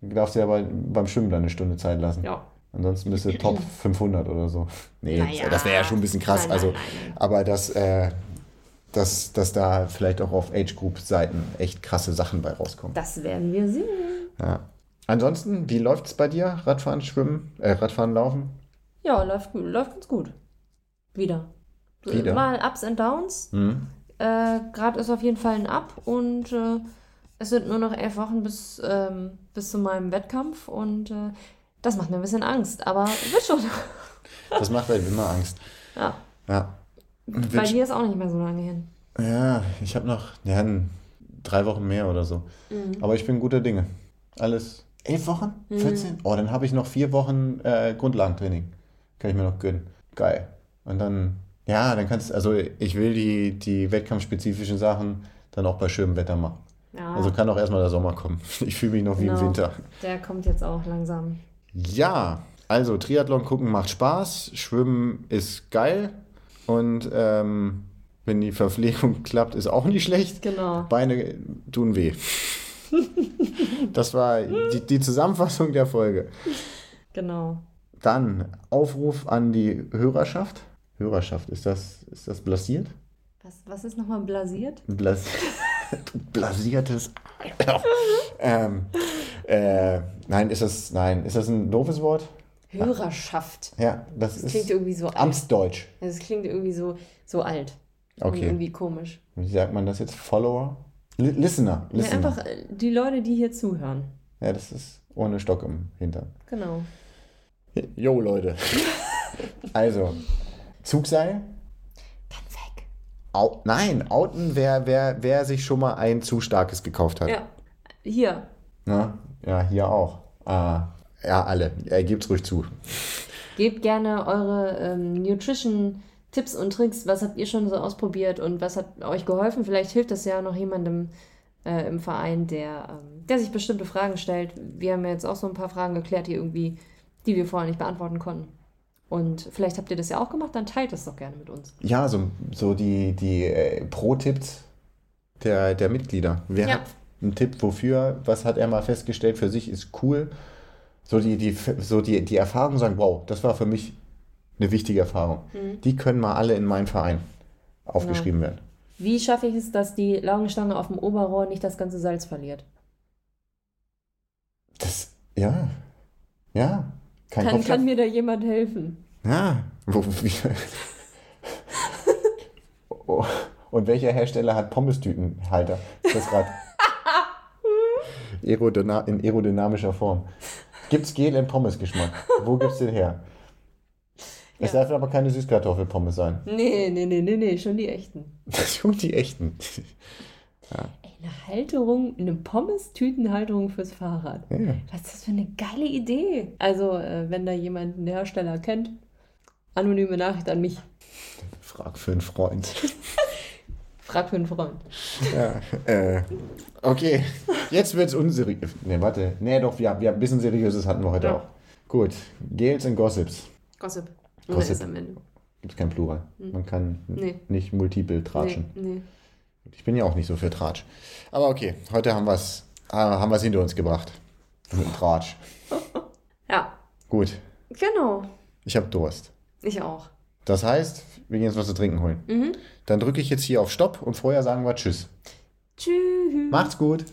Du darfst dir aber beim Schwimmen dann eine Stunde Zeit lassen. Ja. Ansonsten bist du Top 500 oder so. Nee, Naja. das wäre ja schon ein bisschen krass. Nein, nein, also, nein. aber dass, äh, dass, dass da vielleicht auch auf Age-Group-Seiten echt krasse Sachen bei rauskommen. Das werden wir sehen. Ja. Ansonsten, wie läuft es bei dir? Radfahren, Schwimmen, äh, Radfahren, Laufen? Ja, läuft, läuft ganz gut. Wieder. Wieder? Mal Ups and Downs. Hm? Äh, Gerade ist auf jeden Fall ein Up und äh, es sind nur noch elf Wochen bis, ähm, bis zu meinem Wettkampf und äh, das macht mir ein bisschen Angst, aber wird schon. Das macht halt immer Angst. ja. Ja. Bei dir ist auch nicht mehr so lange hin. Ja, ich habe noch ja, drei Wochen mehr oder so. Mhm. Aber ich bin guter Dinge. Alles. Elf Wochen? 14? Oh, dann habe ich noch vier Wochen äh, Grundlagentraining. Kann ich mir noch gönnen. Geil. Und dann, ja, dann kannst also ich will die, die wettkampfspezifischen Sachen dann auch bei schönem Wetter machen. Ja, Also kann auch erstmal der Sommer kommen. Ich fühle mich noch wie im Genau. Winter. der kommt jetzt auch langsam. Ja, also Triathlon gucken macht Spaß, Schwimmen ist geil und ähm, wenn die Verpflegung klappt, ist auch nicht schlecht. Genau. Beine tun weh. Das war die, die Zusammenfassung der Folge. Genau. Dann Aufruf an die Hörerschaft. Hörerschaft, ist das, ist das blasiert? Was, was ist nochmal blasiert? Blas blasiertes. ähm, äh, nein, ist das, nein, ist das ein doofes Wort? Hörerschaft. Ja, das, Das ist klingt irgendwie so alt. Amtsdeutsch. Das klingt irgendwie so, so alt. Und Okay. irgendwie komisch. Wie sagt man das jetzt? Follower? Li Listener. Ja, Listener. einfach äh, die Leute, die hier zuhören. Ja, das ist ohne Stock im Hintern. Genau. Jo, Leute. also, Zugseil. Dann weg. Au Nein, outen, wer, wer, wer sich schon mal ein zu starkes gekauft hat. Ja. Hier. Na? ja hier auch. Ah, ja, alle. Ja, gebt's ruhig zu. Gebt gerne eure ähm, Nutrition-Tipps und Tricks. Was habt ihr schon so ausprobiert und was hat euch geholfen? Vielleicht hilft das ja noch jemandem äh, im Verein, der, ähm, der sich bestimmte Fragen stellt. Wir haben ja jetzt auch so ein paar Fragen geklärt, die irgendwie, die wir vorher nicht beantworten konnten. Und vielleicht habt ihr das ja auch gemacht, dann teilt es doch gerne mit uns. Ja, so, so die, die äh, Pro-Tipps der, der Mitglieder. Wer Ja. hat einen Tipp, wofür? Was hat er mal festgestellt für sich ist cool? So die, die, so die, die Erfahrung sagen, wow, das war für mich eine wichtige Erfahrung. Mhm. Die können mal alle in meinen Verein aufgeschrieben werden. Wie schaffe ich es, dass die Laugenstange auf dem Oberrohr nicht das ganze Salz verliert? Das, ja, ja. Kein Kann, Kopf kann mir da jemand helfen? Ja. Oh, und welcher Hersteller hat Pommestütenhalter? Das Rad. Aerodyna in aerodynamischer Form. Gibt's Gel in Pommesgeschmack? Wo gibt's den her? Es Ja. darf aber keine Süßkartoffelpommes sein. Nee, nee, nee, nee, nee, schon die echten. Sind die echten. Ey, eine Halterung, eine Pommes-Tütenhalterung fürs Fahrrad. Ja. Was ist das für eine geile Idee? Also, äh, wenn da jemand einen Hersteller kennt, anonyme Nachricht an mich. Frag für einen Freund. Frag für einen Freund. Ja, äh, okay, jetzt wird's unseriös. Ne, warte. Nee, doch, wir, wir, ein bisschen Seriöses hatten wir heute Ja. auch. Gut, Gels und Gossips. Gossip. Gossip. Ende. Gibt kein Plural. Man kann Hm. Nee. nicht multiple tratschen. Nee, nee. Ich bin ja auch nicht so für Tratsch. Aber okay, heute haben wir es haben wir's hinter uns gebracht. Mit dem Tratsch. Ja, Gut, genau. ich habe Durst. Ich auch. Das heißt, wir gehen jetzt was zu trinken holen. Mhm. Dann drücke ich jetzt hier auf Stopp und vorher sagen wir Tschüss. Tschüss. Macht's gut.